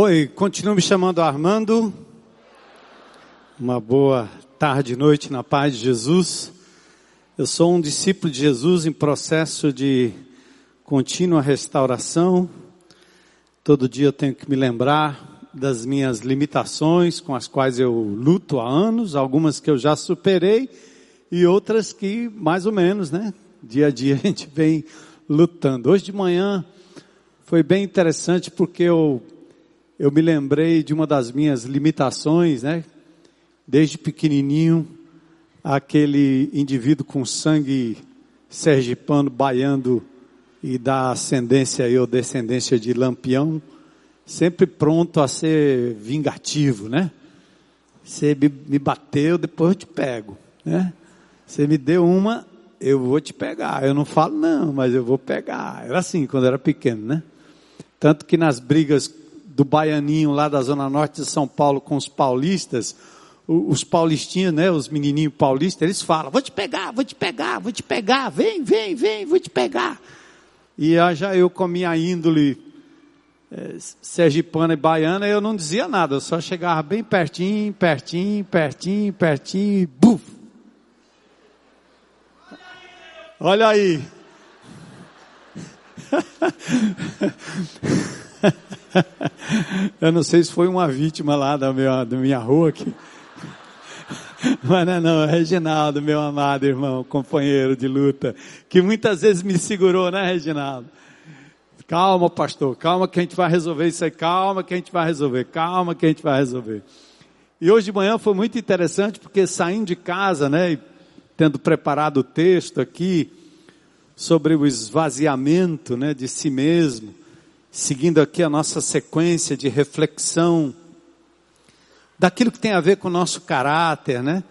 Oi, continuo me chamando Armando. Uma boa tarde e noite na paz de Jesus. Eu sou um discípulo de Jesus em processo de contínua restauração. Todo dia eu tenho que me lembrar das minhas limitações com as quais eu luto há anos, algumas que eu já superei e outras que mais ou menos, né? Dia a dia a gente vem lutando. Hoje de manhã foi bem interessante porque eu eu me lembrei de uma das minhas limitações, né? Desde pequenininho, aquele indivíduo com sangue sergipano, baiano e da ascendência ou descendência de lampião, sempre pronto a ser vingativo, né? Você me bateu, depois eu te pego, né? Você me deu uma, eu vou te pegar. Eu não falo não, mas eu vou pegar. Era assim quando era pequeno, né? Tanto que nas brigas do baianinho lá da zona norte de São Paulo com os paulistas, os paulistinhos, né, os menininhos paulistas, eles falam: "Vou te pegar, vou te pegar, vou te pegar, vem, vem, vem, vou te pegar". E já eu com a minha índole é, sergipana e baiana, eu não dizia nada, eu só chegava bem pertinho, pertinho, pertinho, pertinho e buf. Olha aí. Eu não sei se foi uma vítima lá da minha, da minha rua. Mas não, é não, Reginaldo, meu amado irmão, companheiro de luta, que muitas vezes me segurou, né, Reginaldo? Calma, pastor, calma que a gente vai resolver isso aí, calma que a gente vai resolver, calma que a gente vai resolver. E hoje de manhã foi muito interessante porque saindo de casa, né, tendo preparado o texto aqui sobre o esvaziamento, né, de si mesmo, seguindo aqui a nossa sequência de reflexão daquilo que tem a ver com o nosso caráter, né?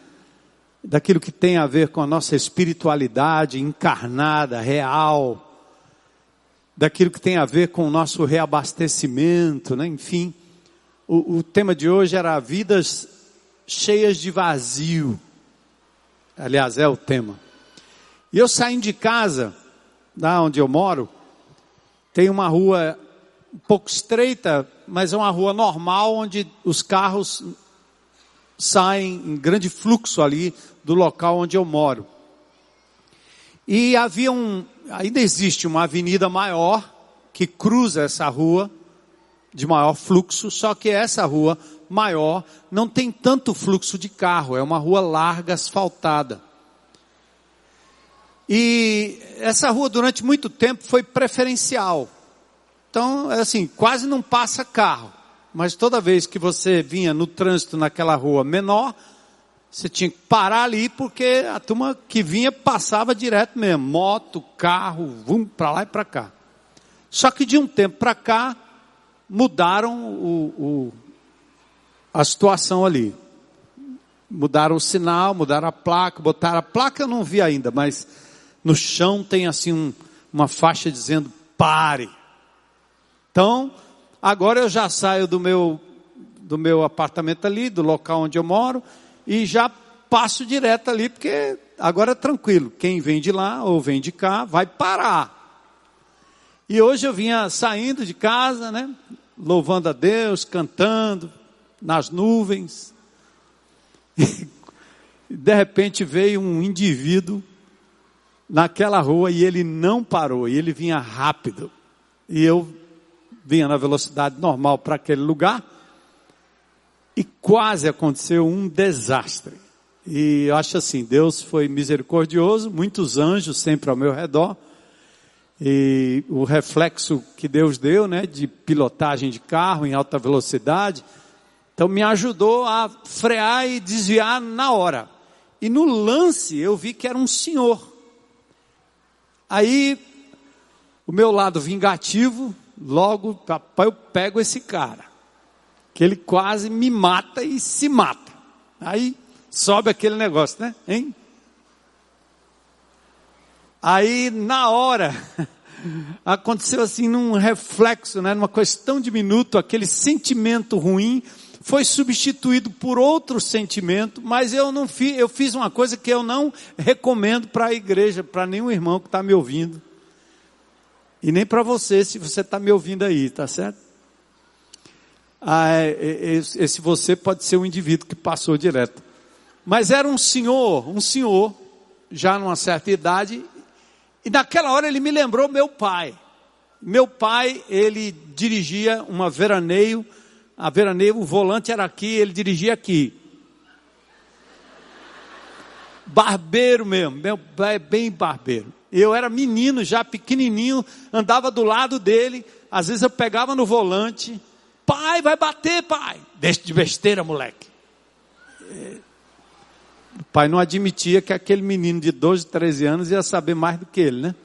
Daquilo que tem a ver com a nossa espiritualidade encarnada, real, daquilo que tem a ver com o nosso reabastecimento, né? Enfim, o, o tema de hoje era vidas cheias de vazio. Aliás, é o tema. E eu saindo de casa, da onde eu moro, tem uma rua um pouco estreita, mas é uma rua normal onde os carros saem em grande fluxo ali do local onde eu moro. E havia um, ainda existe uma avenida maior que cruza essa rua de maior fluxo, só que essa rua maior não tem tanto fluxo de carro, é uma rua larga asfaltada. E essa rua durante muito tempo foi preferencial. Então, é assim, quase não passa carro. Mas toda vez que você vinha no trânsito naquela rua menor, você tinha que parar ali porque a turma que vinha passava direto mesmo. Moto, carro, vum, para lá e para cá. Só que de um tempo para cá, mudaram o, o, a situação ali. Mudaram o sinal, mudaram a placa, botaram a placa eu não vi ainda, mas no chão tem assim um, uma faixa dizendo pare. Então, agora eu já saio do meu, do meu apartamento ali, do local onde eu moro, e já passo direto ali, porque agora é tranquilo. Quem vem de lá ou vem de cá vai parar. E hoje eu vinha saindo de casa, né? Louvando a Deus, cantando, nas nuvens. E de repente veio um indivíduo naquela rua e ele não parou, e ele vinha rápido. E eu vinha na velocidade normal para aquele lugar e quase aconteceu um desastre. E eu acho assim, Deus foi misericordioso, muitos anjos sempre ao meu redor. E o reflexo que Deus deu, né, de pilotagem de carro em alta velocidade, então me ajudou a frear e desviar na hora. E no lance eu vi que era um senhor. Aí o meu lado vingativo logo, papai, eu pego esse cara, que ele quase me mata e se mata. Aí sobe aquele negócio, né? Hein? Aí, na hora, aconteceu assim num reflexo, né, numa questão de minuto, aquele sentimento ruim foi substituído por outro sentimento, mas eu não fiz, eu fiz uma coisa que eu não recomendo para a igreja, para nenhum irmão que está me ouvindo. E nem para você, se você está me ouvindo aí, tá certo? ah, é, é, esse você pode ser um indivíduo que passou direto. Mas era um senhor, um senhor, já numa certa idade, e naquela hora ele me lembrou meu pai. Meu pai, ele dirigia uma veraneio, a veraneio, o volante era aqui, ele dirigia aqui. Barbeiro mesmo, meu pai é bem barbeiro. Eu era menino já, pequenininho, andava do lado dele, às vezes eu pegava no volante, pai, vai bater, pai. Deixa de besteira, moleque. O pai não admitia que aquele menino de 12, 13 anos ia saber mais do que ele, né?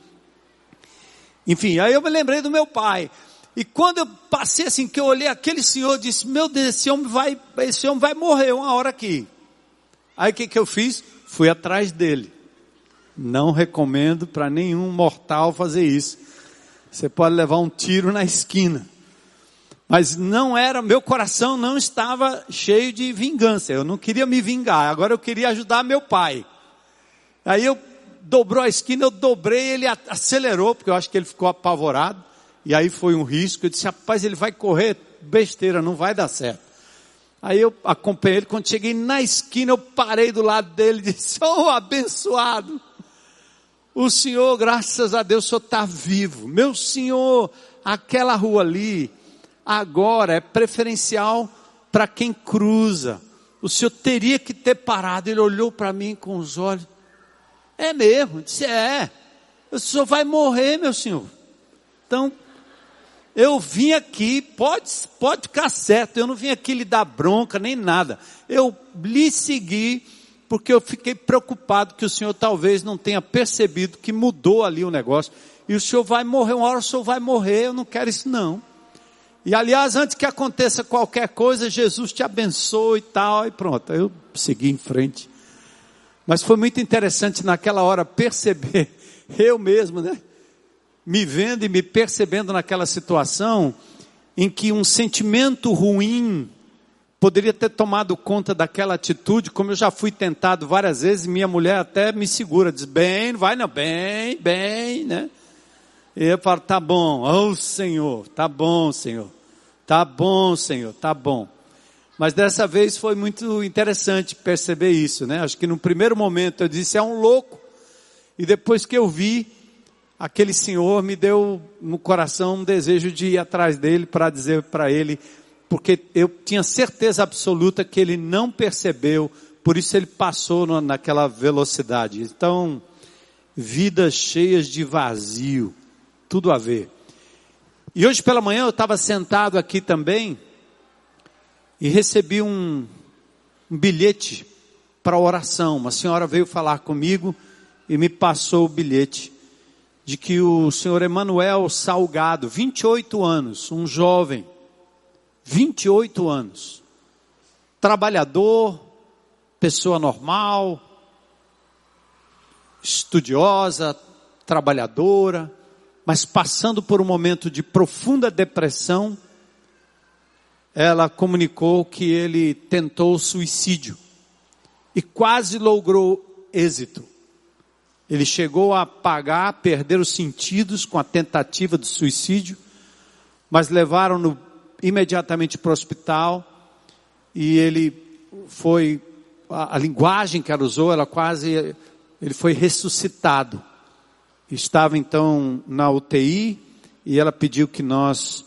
Enfim, aí eu me lembrei do meu pai. E quando eu passei assim, que eu olhei aquele senhor, disse, meu Deus, esse homem vai, esse homem vai morrer uma hora aqui. Aí o que, que eu fiz? Fui atrás dele. Não recomendo para nenhum mortal fazer isso. Você pode levar um tiro na esquina. Mas não era, meu coração não estava cheio de vingança. Eu não queria me vingar, agora eu queria ajudar meu pai. Aí eu dobrou a esquina, eu dobrei, ele acelerou, porque eu acho que ele ficou apavorado. E aí foi um risco. Eu disse, rapaz, ele vai correr besteira, não vai dar certo. Aí eu acompanhei ele, quando cheguei na esquina, eu parei do lado dele e disse, oh abençoado. O senhor, graças a Deus, o senhor está vivo. Meu senhor, aquela rua ali, agora é preferencial para quem cruza. O senhor teria que ter parado. Ele olhou para mim com os olhos. É mesmo? Disse, é. O senhor vai morrer, meu senhor. Então, eu vim aqui, pode, pode ficar certo, eu não vim aqui lhe dar bronca nem nada. Eu lhe segui porque eu fiquei preocupado que o senhor talvez não tenha percebido que mudou ali o negócio. E o senhor vai morrer, uma hora o senhor vai morrer, eu não quero isso não. E aliás, antes que aconteça qualquer coisa, Jesus te abençoe e tal, e pronto. Eu segui em frente. Mas foi muito interessante naquela hora perceber, eu mesmo, né? Me vendo e me percebendo naquela situação em que um sentimento ruim poderia ter tomado conta daquela atitude, como eu já fui tentado várias vezes, minha mulher até me segura, diz, bem, vai não, bem, bem, né? E eu falo, tá bom, oh Senhor, tá bom, Senhor, tá bom, Senhor, tá bom. Mas dessa vez foi muito interessante perceber isso, né? Acho que no primeiro momento eu disse, é um louco. E depois que eu vi, aquele senhor me deu no coração um desejo de ir atrás dele para dizer para ele, porque eu tinha certeza absoluta que ele não percebeu, por isso ele passou naquela velocidade. Então, vidas cheias de vazio, tudo a ver. E hoje pela manhã eu estava sentado aqui também, e recebi um, um bilhete para oração. Uma senhora veio falar comigo e me passou o bilhete de que o senhor Emanuel Salgado, 28 anos, um jovem, 28 anos, trabalhador, pessoa normal, estudiosa, trabalhadora, mas passando por um momento de profunda depressão, ela comunicou que ele tentou suicídio e quase logrou êxito. Ele chegou a pagar, perder os sentidos com a tentativa de suicídio, mas levaram-no imediatamente para o hospital e ele foi, a, a linguagem que ela usou, ela quase, ele foi ressuscitado. Estava então na UTI e ela pediu que nós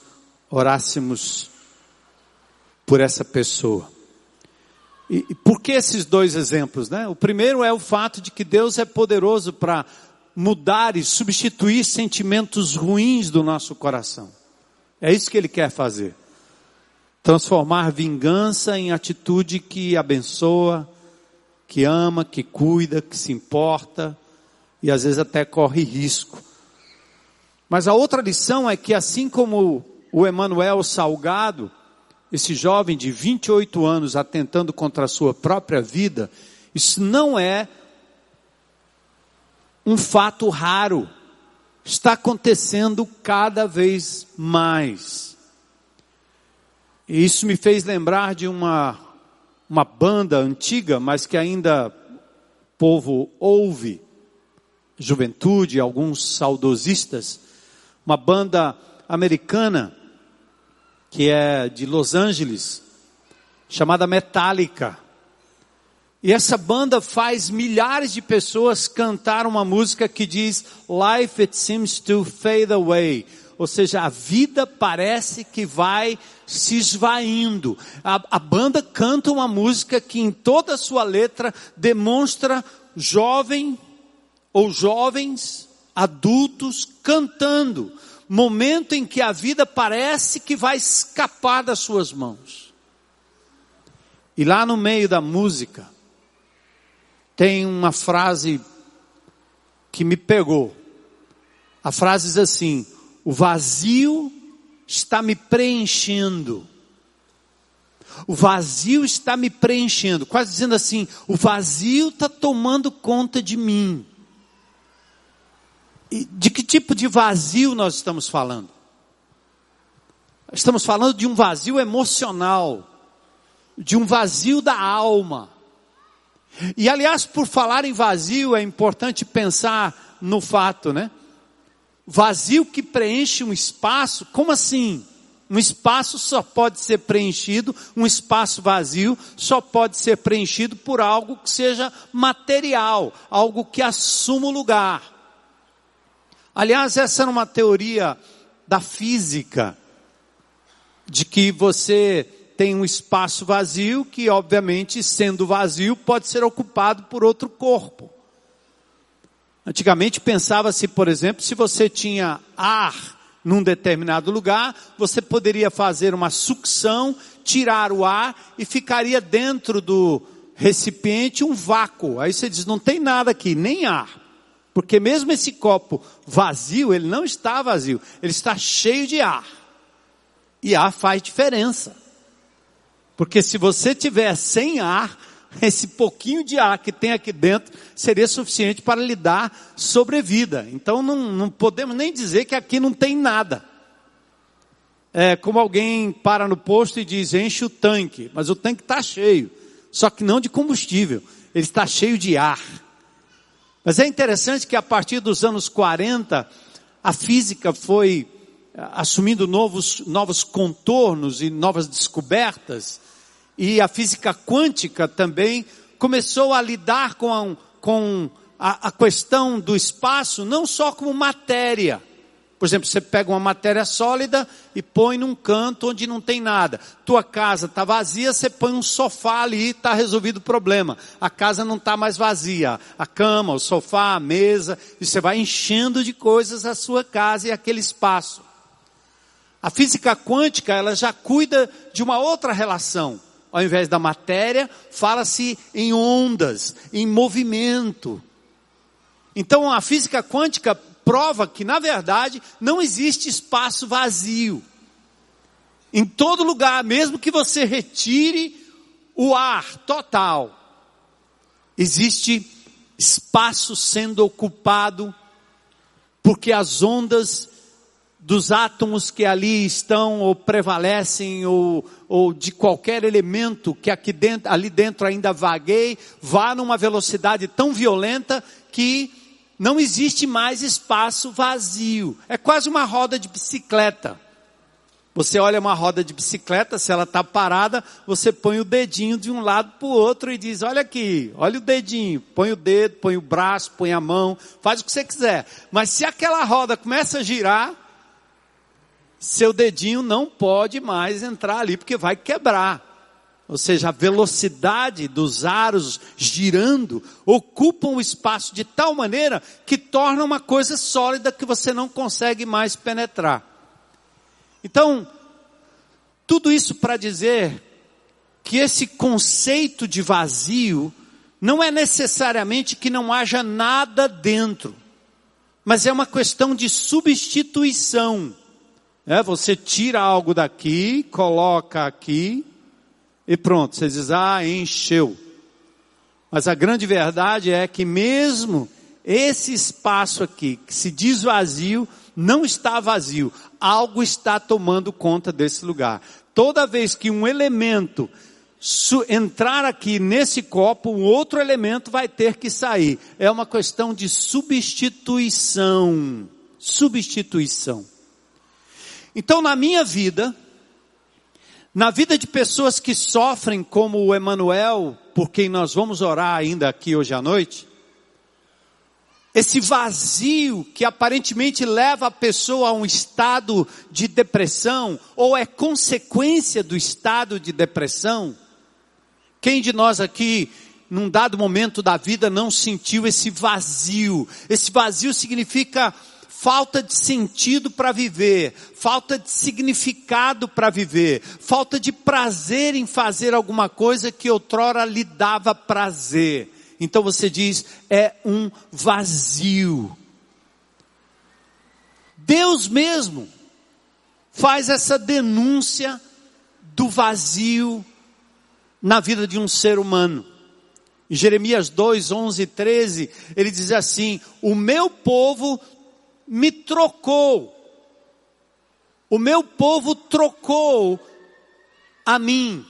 orássemos por essa pessoa. E, e por que esses dois exemplos, né? O primeiro é o fato de que Deus é poderoso para mudar e substituir sentimentos ruins do nosso coração. É isso que ele quer fazer. Transformar vingança em atitude que abençoa, que ama, que cuida, que se importa e às vezes até corre risco. Mas a outra lição é que assim como o Emanuel Salgado, esse jovem de 28 anos atentando contra a sua própria vida, isso não é um fato raro. Está acontecendo cada vez mais. E isso me fez lembrar de uma, uma banda antiga, mas que ainda povo ouve, juventude, alguns saudosistas, uma banda americana que é de Los Angeles, chamada Metallica. E essa banda faz milhares de pessoas cantar uma música que diz Life it seems to fade away. Ou seja, a vida parece que vai se esvaindo. A, a banda canta uma música que em toda a sua letra demonstra jovem ou jovens, adultos cantando. Momento em que a vida parece que vai escapar das suas mãos. E lá no meio da música, tem uma frase que me pegou. A frase diz assim: o vazio está me preenchendo. O vazio está me preenchendo. Quase dizendo assim: o vazio está tomando conta de mim. E de que tipo de vazio nós estamos falando? Estamos falando de um vazio emocional, de um vazio da alma. E aliás, por falar em vazio, é importante pensar no fato, né? Vazio que preenche um espaço, como assim? Um espaço só pode ser preenchido, um espaço vazio só pode ser preenchido por algo que seja material, algo que assuma o lugar. Aliás, essa era uma teoria da física, de que você tem um espaço vazio que, obviamente, sendo vazio, pode ser ocupado por outro corpo. Antigamente pensava-se, por exemplo, se você tinha ar num determinado lugar, você poderia fazer uma sucção, tirar o ar e ficaria dentro do recipiente um vácuo. Aí você diz, não tem nada aqui, nem ar. Porque mesmo esse copo vazio, ele não está vazio, ele está cheio de ar. E ar faz diferença. Porque se você tiver sem ar, esse pouquinho de ar que tem aqui dentro seria suficiente para lhe dar sobrevida. Então não, não podemos nem dizer que aqui não tem nada. É como alguém para no posto e diz, enche o tanque, mas o tanque está cheio. Só que não de combustível, ele está cheio de ar. Mas é interessante que a partir dos anos 40, a física foi assumindo novos, novos contornos e novas descobertas, e a física quântica também começou a lidar com, a, com a, a questão do espaço não só como matéria. Por exemplo, você pega uma matéria sólida e põe num canto onde não tem nada. Tua casa está vazia, você põe um sofá ali e está resolvido o problema. A casa não está mais vazia. A cama, o sofá, a mesa, e você vai enchendo de coisas a sua casa e aquele espaço. A física quântica, ela já cuida de uma outra relação. Ao invés da matéria, fala-se em ondas, em movimento. Então a física quântica prova que, na verdade, não existe espaço vazio. Em todo lugar, mesmo que você retire o ar total, existe espaço sendo ocupado, porque as ondas dos átomos que ali estão ou prevalecem ou, ou de qualquer elemento que aqui dentro, ali dentro ainda vagueie, vá numa velocidade tão violenta que não existe mais espaço vazio. É quase uma roda de bicicleta. Você olha uma roda de bicicleta, se ela está parada, você põe o dedinho de um lado para o outro e diz: Olha aqui, olha o dedinho. Põe o dedo, põe o braço, põe a mão, faz o que você quiser. Mas se aquela roda começa a girar, seu dedinho não pode mais entrar ali porque vai quebrar. Ou seja, a velocidade dos aros girando ocupam o espaço de tal maneira que torna uma coisa sólida que você não consegue mais penetrar. Então, tudo isso para dizer que esse conceito de vazio não é necessariamente que não haja nada dentro, mas é uma questão de substituição. É, você tira algo daqui, coloca aqui e pronto. Você diz, ah, encheu. Mas a grande verdade é que mesmo esse espaço aqui, que se diz vazio, não está vazio. Algo está tomando conta desse lugar. Toda vez que um elemento entrar aqui nesse copo, um outro elemento vai ter que sair. É uma questão de substituição. Substituição. Então, na minha vida, Na vida de pessoas que sofrem, como o Emanuel, por quem nós vamos orar ainda aqui hoje à noite, esse vazio que aparentemente leva a pessoa a um estado de depressão, ou é consequência do estado de depressão. Quem de nós aqui, num dado momento da vida, não sentiu esse vazio? Esse vazio significa falta de sentido para viver, falta de significado para viver, falta de prazer em fazer alguma coisa que outrora lhe dava prazer. Então você diz, é um vazio. Deus mesmo faz essa denúncia do vazio na vida de um ser humano. Em Jeremias 2, 11 e 13, ele diz assim: O meu povo me trocou, o meu povo trocou a mim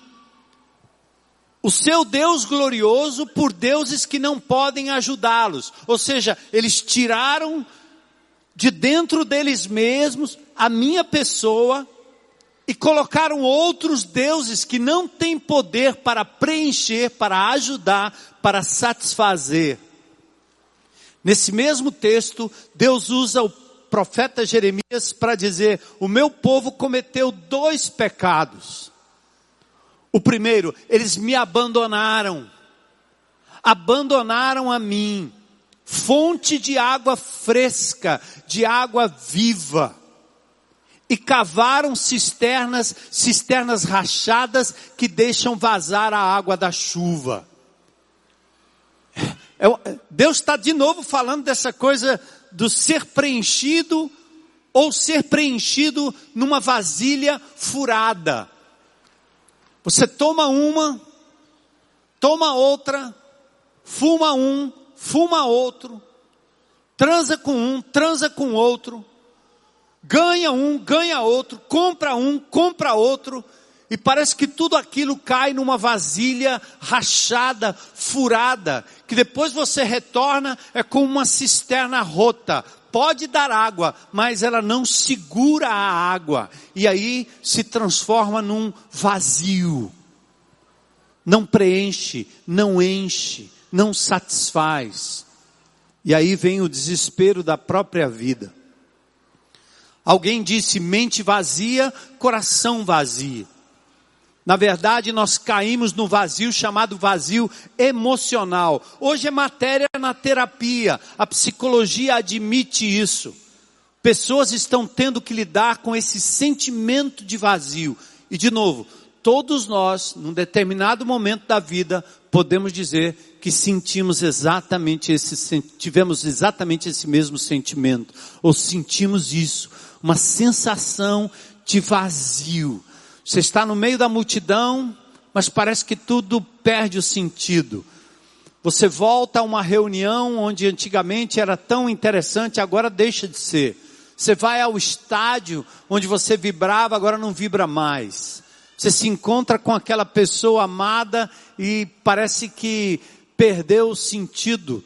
o seu Deus glorioso por deuses que não podem ajudá-los. Ou seja, eles tiraram de dentro deles mesmos a minha pessoa e colocaram outros deuses que não têm poder para preencher, para ajudar, para satisfazer. Nesse mesmo texto, Deus usa o profeta Jeremias para dizer: O meu povo cometeu dois pecados. O primeiro, eles me abandonaram. Abandonaram a mim, fonte de água fresca, de água viva. E cavaram cisternas, cisternas rachadas que deixam vazar a água da chuva. É Deus está de novo falando dessa coisa do ser preenchido ou ser preenchido numa vasilha furada. Você toma uma, toma outra, fuma um, fuma outro, transa com um, transa com outro, ganha um, ganha outro, compra um, compra outro, e parece que tudo aquilo cai numa vasilha rachada, furada, que depois você retorna é como uma cisterna rota, pode dar água, mas ela não segura a água. E aí se transforma num vazio. Não preenche, não enche, não satisfaz. E aí vem o desespero da própria vida. Alguém disse mente vazia, coração vazio. Na verdade, nós caímos no vazio chamado vazio emocional. Hoje é matéria na terapia. A psicologia admite isso. Pessoas estão tendo que lidar com esse sentimento de vazio. E de novo, todos nós, num determinado momento da vida, podemos dizer que sentimos exatamente esse, tivemos exatamente esse mesmo sentimento. Ou sentimos isso. Uma sensação de vazio você está no meio da multidão, mas parece que tudo perde o sentido. Você volta a uma reunião onde antigamente era tão interessante, agora deixa de ser. Você vai ao estádio onde você vibrava, agora não vibra mais. Você se encontra com aquela pessoa amada e parece que perdeu o sentido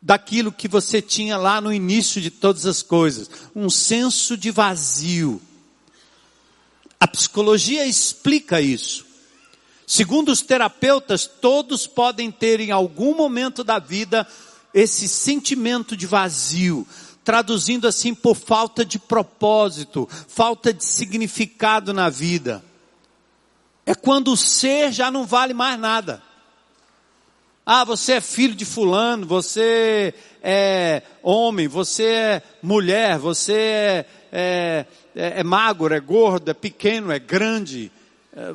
daquilo que você tinha lá no início de todas as coisas. Um senso de vazio. A psicologia explica isso. Segundo os terapeutas, todos podem ter em algum momento da vida esse sentimento de vazio, traduzindo assim por falta de propósito, falta de significado na vida. É quando o ser já não vale mais nada. Ah, você é filho de fulano, você é homem, você é mulher, você é, é é, é magro, é gordo, é pequeno, é grande. É,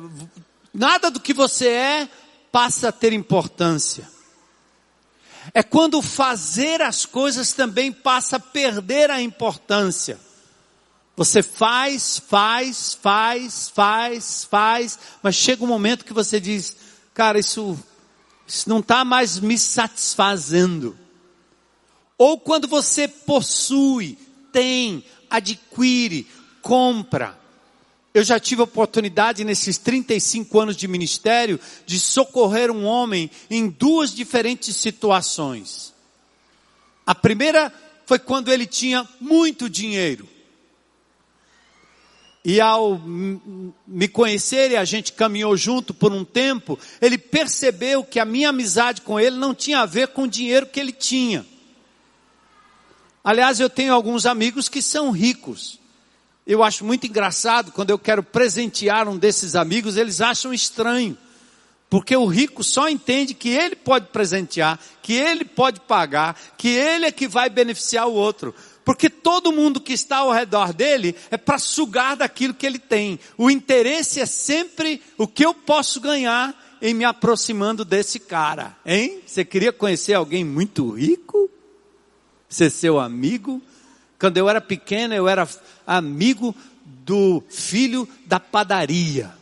nada do que você é passa a ter importância. É quando fazer as coisas também passa a perder a importância. Você faz, faz, faz, faz, faz, mas chega um momento que você diz, cara, isso, isso não está mais me satisfazendo. Ou quando você possui, tem, adquire, compra. Eu já tive a oportunidade nesses 35 anos de ministério de socorrer um homem em duas diferentes situações. A primeira foi quando ele tinha muito dinheiro. E ao me conhecer e a gente caminhou junto por um tempo, ele percebeu que a minha amizade com ele não tinha a ver com o dinheiro que ele tinha. Aliás, eu tenho alguns amigos que são ricos. Eu acho muito engraçado quando eu quero presentear um desses amigos, eles acham estranho. Porque o rico só entende que ele pode presentear, que ele pode pagar, que ele é que vai beneficiar o outro. Porque todo mundo que está ao redor dele é para sugar daquilo que ele tem. O interesse é sempre o que eu posso ganhar em me aproximando desse cara. Hein? Você queria conhecer alguém muito rico? Ser seu amigo? Quando eu era pequena, eu era amigo do filho da padaria.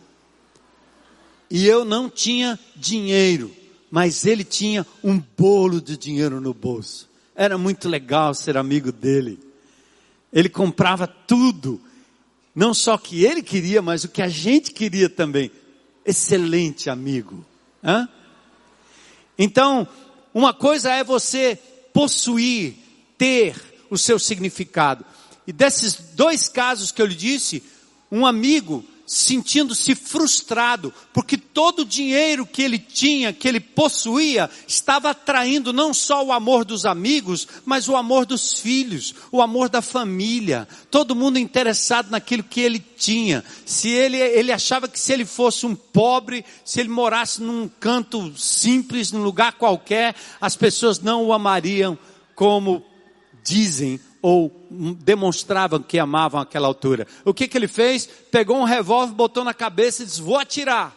E eu não tinha dinheiro, mas ele tinha um bolo de dinheiro no bolso. Era muito legal ser amigo dele. Ele comprava tudo. Não só que ele queria, mas o que a gente queria também. Excelente amigo. Hã? Então, uma coisa é você possuir, ter, o seu significado. E desses dois casos que eu lhe disse, um amigo sentindo-se frustrado, porque todo o dinheiro que ele tinha, que ele possuía, estava atraindo não só o amor dos amigos, mas o amor dos filhos, o amor da família, todo mundo interessado naquilo que ele tinha. Se ele, ele achava que se ele fosse um pobre, se ele morasse num canto simples, num lugar qualquer, as pessoas não o amariam como dizem ou demonstravam que amavam aquela altura. O que, que ele fez? Pegou um revólver, botou na cabeça e disse: Vou atirar.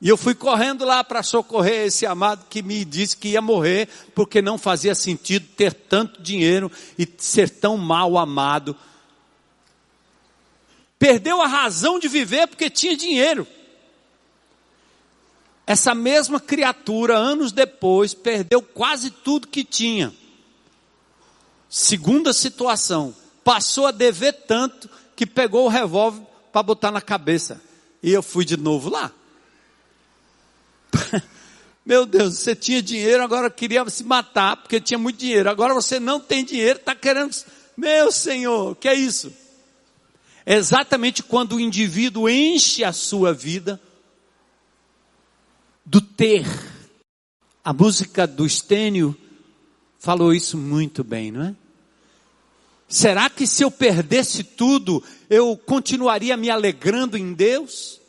E eu fui correndo lá para socorrer esse amado que me disse que ia morrer, porque não fazia sentido ter tanto dinheiro e ser tão mal amado. Perdeu a razão de viver porque tinha dinheiro. Essa mesma criatura, anos depois, perdeu quase tudo que tinha Segunda situação, passou a dever tanto que pegou o revólver para botar na cabeça. E eu fui de novo lá. Meu Deus, você tinha dinheiro, agora queria se matar, porque tinha muito dinheiro. Agora você não tem dinheiro, está querendo. Meu Senhor, que é isso? Exatamente quando o indivíduo enche a sua vida do ter. A música do Estênio falou isso muito bem, não é? Será que se eu perdesse tudo, eu continuaria me alegrando em Deus?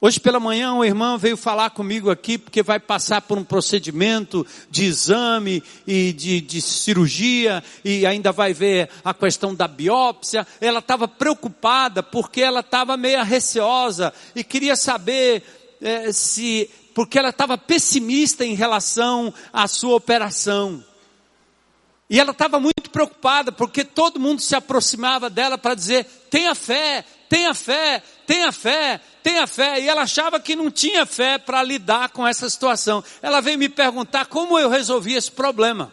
Hoje pela manhã, uma irmã veio falar comigo aqui, porque vai passar por um procedimento de exame e de, de cirurgia, e ainda vai ver a questão da biópsia. Ela estava preocupada, porque ela estava meio receosa, e queria saber é, se porque ela estava pessimista em relação à sua operação. E ela estava muito preocupada, porque todo mundo se aproximava dela para dizer: tenha fé, tenha fé, tenha fé, tenha fé. E ela achava que não tinha fé para lidar com essa situação. Ela veio me perguntar como eu resolvi esse problema.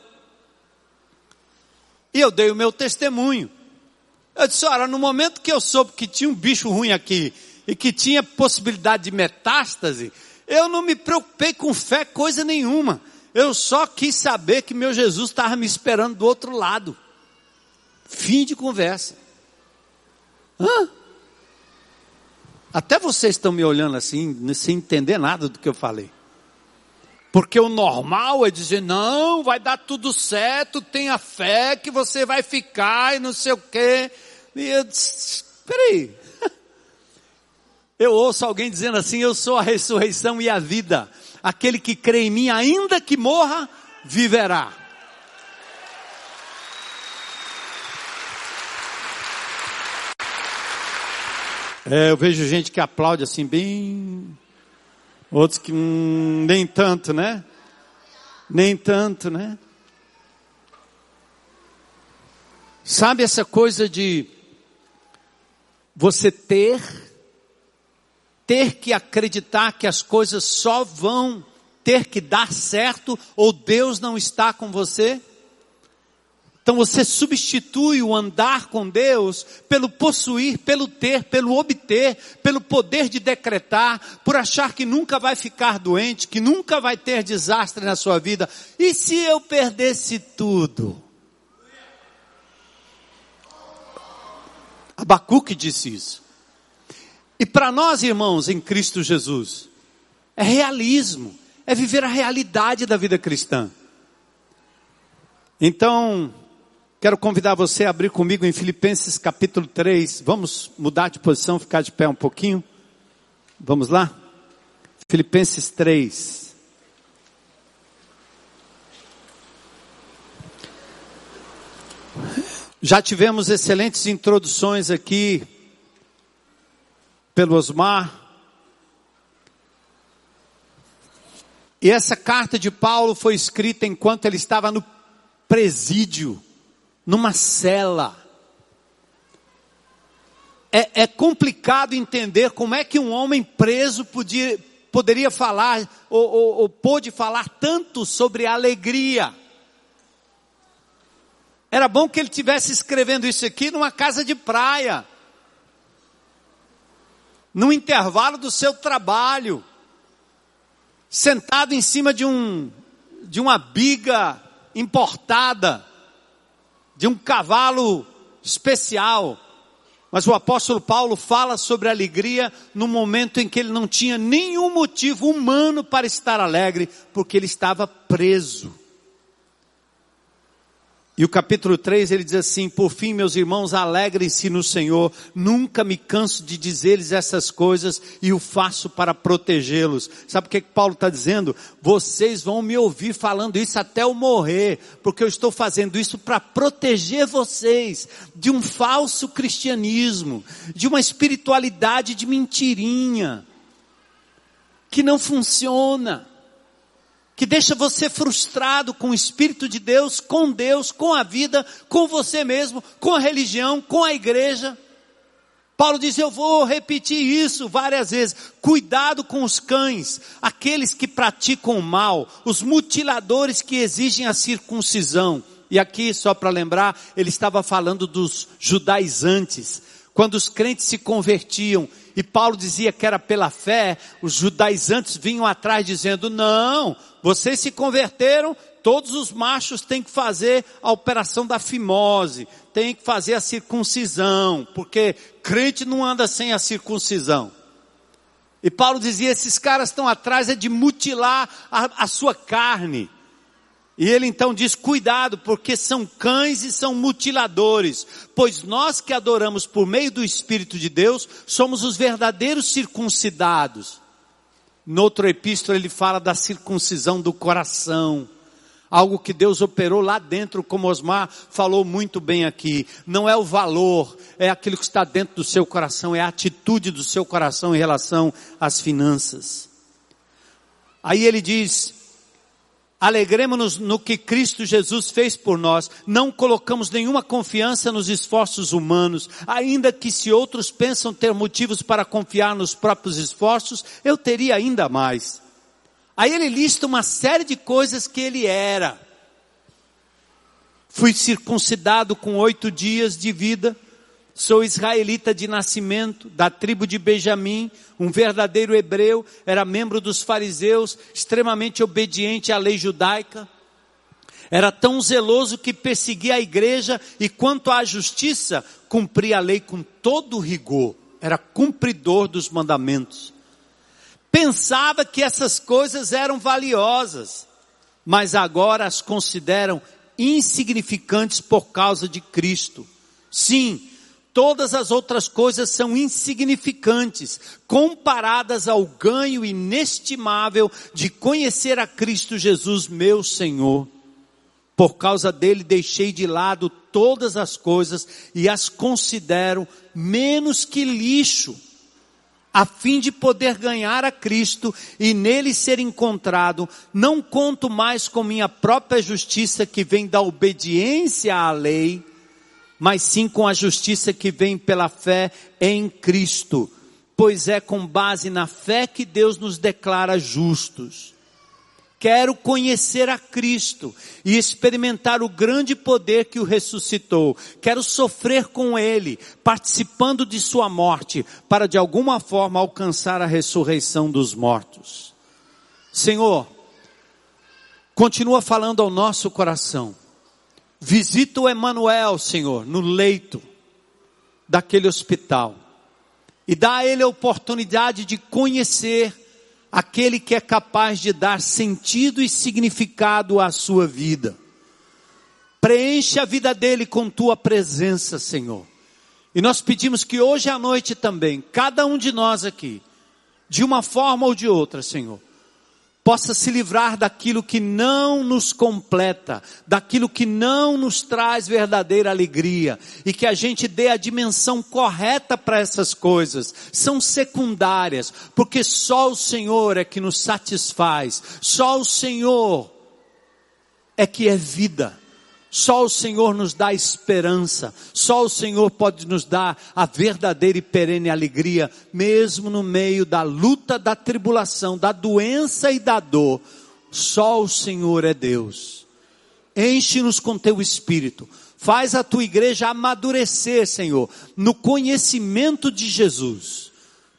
E eu dei o meu testemunho. Eu disse: olha, no momento que eu soube que tinha um bicho ruim aqui e que tinha possibilidade de metástase, eu não me preocupei com fé coisa nenhuma. Eu só quis saber que meu Jesus estava me esperando do outro lado. Fim de conversa. Hã? Até vocês estão me olhando assim, sem entender nada do que eu falei. Porque o normal é dizer, não, vai dar tudo certo, tenha fé que você vai ficar e não sei o quê. E eu disse, peraí, eu ouço alguém dizendo assim: Eu sou a ressurreição e a vida. Aquele que crê em mim, ainda que morra, viverá. É, eu vejo gente que aplaude assim, bem. Outros que hum, nem tanto, né? Nem tanto, né? Sabe essa coisa de você ter ter que acreditar que as coisas só vão ter que dar certo ou Deus não está com você? Então você substitui o andar com Deus pelo possuir, pelo ter, pelo obter, pelo poder de decretar, por achar que nunca vai ficar doente, que nunca vai ter desastre na sua vida. E se eu perdesse tudo? Abacuque disse isso. E para nós, irmãos, em Cristo Jesus, é realismo, é viver a realidade da vida cristã. Então, quero convidar você a abrir comigo em Filipenses capítulo 3. Vamos mudar de posição, ficar de pé um pouquinho. Vamos lá? Filipenses 3. Já tivemos excelentes introduções aqui pelo Osmar. E essa carta de Paulo foi escrita enquanto ele estava no presídio, numa cela. É, é, complicado entender como é que um homem preso podia, poderia falar, ou, ou, ou pôde falar tanto sobre alegria. Era bom que ele tivesse escrevendo isso aqui numa casa de praia, no intervalo do seu trabalho, sentado em cima de um de uma biga importada, de um cavalo especial. Mas o apóstolo Paulo fala sobre alegria no momento em que ele não tinha nenhum motivo humano para estar alegre, porque ele estava preso. E o capítulo 3 ele diz assim: Por fim, meus irmãos, alegrem-se no Senhor. Nunca me canso de dizer-lhes essas coisas e o faço para protegê-los. Sabe o que, que Paulo está dizendo? Vocês vão me ouvir falando isso até eu morrer, porque eu estou fazendo isso para proteger vocês de um falso cristianismo, de uma espiritualidade de mentirinha, que não funciona que deixa você frustrado com o Espírito de Deus, com Deus, com a vida, com você mesmo, com a religião, com a igreja. Paulo diz: Eu vou repetir isso várias vezes. Cuidado com os cães, aqueles que praticam o mal, os mutiladores que exigem a circuncisão. E aqui, só para lembrar, ele estava falando dos judaizantes. Quando os crentes se convertiam e Paulo dizia que era pela fé, os judaizantes vinham atrás dizendo: não, vocês se converteram, todos os machos têm que fazer a operação da fimose, têm que fazer a circuncisão, porque crente não anda sem a circuncisão. E Paulo dizia: esses caras estão atrás é de mutilar a, a sua carne. E ele então diz: cuidado, porque são cães e são mutiladores, pois nós que adoramos por meio do Espírito de Deus, somos os verdadeiros circuncidados. No outro epístola ele fala da circuncisão do coração. Algo que Deus operou lá dentro, como Osmar falou muito bem aqui. Não é o valor, é aquilo que está dentro do seu coração, é a atitude do seu coração em relação às finanças. Aí ele diz, Alegremos-nos no que Cristo Jesus fez por nós. Não colocamos nenhuma confiança nos esforços humanos, ainda que se outros pensam ter motivos para confiar nos próprios esforços, eu teria ainda mais. Aí ele lista uma série de coisas que ele era. Fui circuncidado com oito dias de vida Sou israelita de nascimento, da tribo de Benjamim, um verdadeiro hebreu, era membro dos fariseus, extremamente obediente à lei judaica. Era tão zeloso que perseguia a igreja e quanto à justiça, cumpria a lei com todo rigor. Era cumpridor dos mandamentos. Pensava que essas coisas eram valiosas, mas agora as consideram insignificantes por causa de Cristo. Sim, todas as outras coisas são insignificantes comparadas ao ganho inestimável de conhecer a Cristo Jesus, meu Senhor. Por causa dele deixei de lado todas as coisas e as considero menos que lixo, a fim de poder ganhar a Cristo e nele ser encontrado, não conto mais com minha própria justiça que vem da obediência à lei, mas sim com a justiça que vem pela fé em Cristo, pois é com base na fé que Deus nos declara justos. Quero conhecer a Cristo e experimentar o grande poder que o ressuscitou. Quero sofrer com Ele, participando de Sua morte, para de alguma forma alcançar a ressurreição dos mortos. Senhor, continua falando ao nosso coração Visita o Emanuel, Senhor, no leito. daquele hospital e dá a ele a oportunidade de conhecer aquele que é capaz de dar sentido e significado à sua vida. Preenche a vida dele com tua presença, Senhor. E nós pedimos que hoje à noite também, cada um de nós aqui, de uma forma ou de outra, Senhor, possa se livrar daquilo que não nos completa, daquilo que não nos traz verdadeira alegria, e que a gente dê a dimensão correta para essas coisas. São secundárias, porque só o Senhor é que nos satisfaz, só o Senhor é que é vida. Só o Senhor nos dá esperança, só o Senhor pode nos dar a verdadeira e perene alegria, mesmo no meio da luta, da tribulação, da doença e da dor. Só o Senhor é Deus. Enche-nos com teu espírito, faz a tua igreja amadurecer, Senhor, no conhecimento de Jesus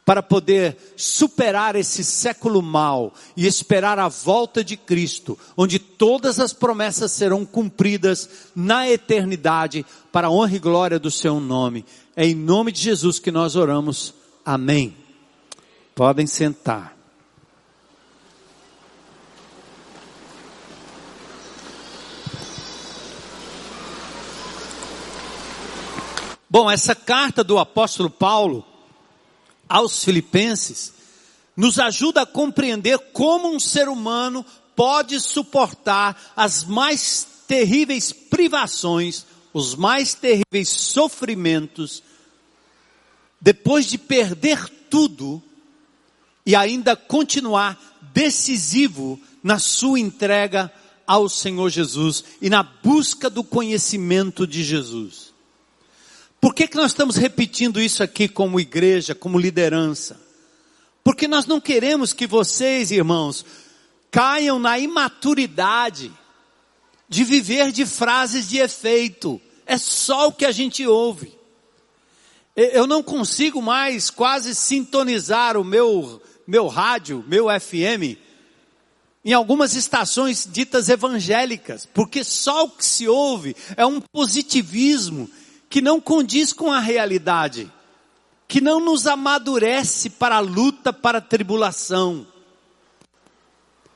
para poder superar esse século mal e esperar a volta de Cristo, onde todas as promessas serão cumpridas na eternidade para a honra e glória do seu nome. É em nome de Jesus que nós oramos. Amém. Podem sentar. Bom, essa carta do apóstolo Paulo aos Filipenses nos ajuda a compreender como um ser humano pode suportar as mais terríveis privações, os mais terríveis sofrimentos, depois de perder tudo e ainda continuar decisivo na sua entrega ao Senhor Jesus e na busca do conhecimento de Jesus. Por que, que nós estamos repetindo isso aqui como igreja, como liderança? Porque nós não queremos que vocês, irmãos, caiam na imaturidade de viver de frases de efeito. É só o que a gente ouve. Eu não consigo mais quase sintonizar o meu, meu rádio, meu FM, em algumas estações ditas evangélicas, porque só o que se ouve é um positivismo que não condiz com a realidade, que não nos amadurece para a luta, para a tribulação.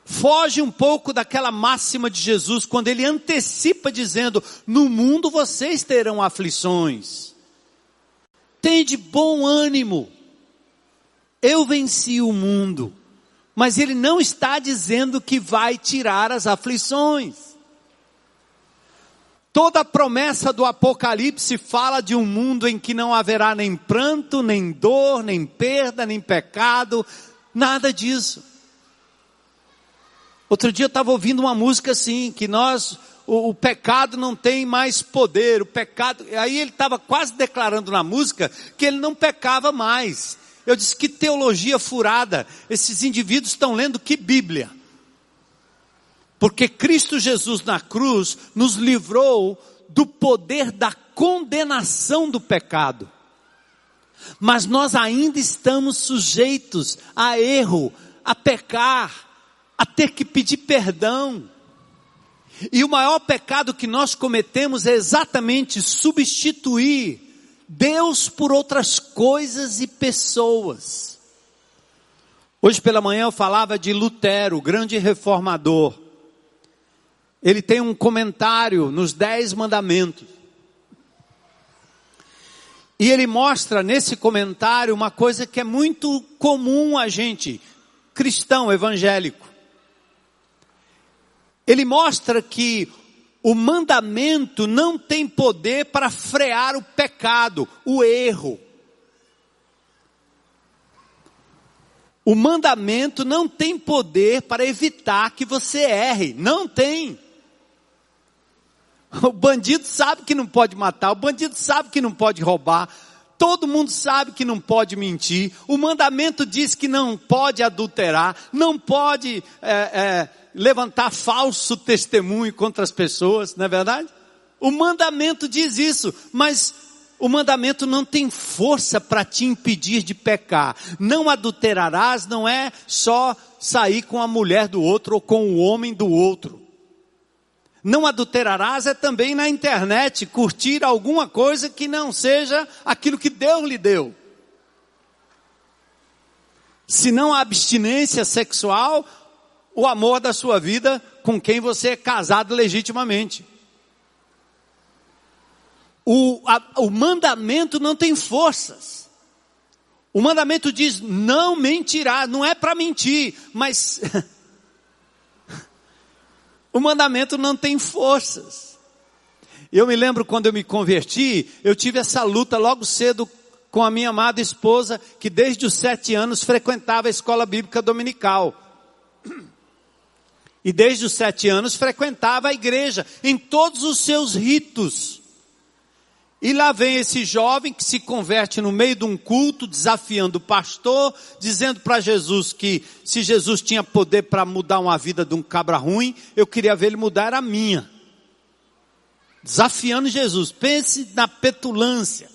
Foge um pouco daquela máxima de Jesus, quando ele antecipa dizendo: No mundo vocês terão aflições. Tem de bom ânimo. Eu venci o mundo. Mas ele não está dizendo que vai tirar as aflições. Toda a promessa do Apocalipse fala de um mundo em que não haverá nem pranto, nem dor, nem perda, nem pecado, nada disso. Outro dia eu estava ouvindo uma música assim, que nós, o, o, pecado não tem mais poder, o pecado, aí ele estava quase declarando na música que ele não pecava mais. Eu disse que teologia furada, esses indivíduos estão lendo que Bíblia? Porque Cristo Jesus na cruz nos livrou do poder da condenação do pecado. Mas nós ainda estamos sujeitos a erro, a pecar, a ter que pedir perdão. E o maior pecado que nós cometemos é exatamente substituir Deus por outras coisas e pessoas. Hoje pela manhã eu falava de Lutero, o grande reformador ele tem um comentário nos Dez Mandamentos. E ele mostra nesse comentário uma coisa que é muito comum a gente, cristão evangélico. Ele mostra que o mandamento não tem poder para frear o pecado, o erro. O mandamento não tem poder para evitar que você erre, não tem. O bandido sabe que não pode matar, o bandido sabe que não pode roubar, todo mundo sabe que não pode mentir, o mandamento diz que não pode adulterar, não pode é, é, levantar falso testemunho contra as pessoas, não é verdade? O mandamento diz isso, mas o mandamento não tem força para te impedir de pecar. Não adulterarás não é só sair com a mulher do outro ou com o homem do outro. Não adulterarás é também na internet curtir alguma coisa que não seja aquilo que Deus lhe deu. Se não a abstinência sexual, o amor da sua vida com quem você é casado legitimamente. O, a, o mandamento não tem forças. O mandamento diz não mentirá, não é para mentir, mas o mandamento não tem forças. Eu me lembro quando eu me converti, eu tive essa luta logo cedo com a minha amada esposa, que desde os sete anos frequentava a escola bíblica dominical. E desde os sete anos frequentava a igreja em todos os seus ritos. E lá vem esse jovem que se converte no meio de um culto, desafiando o pastor, dizendo para Jesus que se Jesus tinha poder para mudar uma vida de um cabra ruim, eu queria ver ele mudar a minha. Desafiando Jesus. Pense na petulância.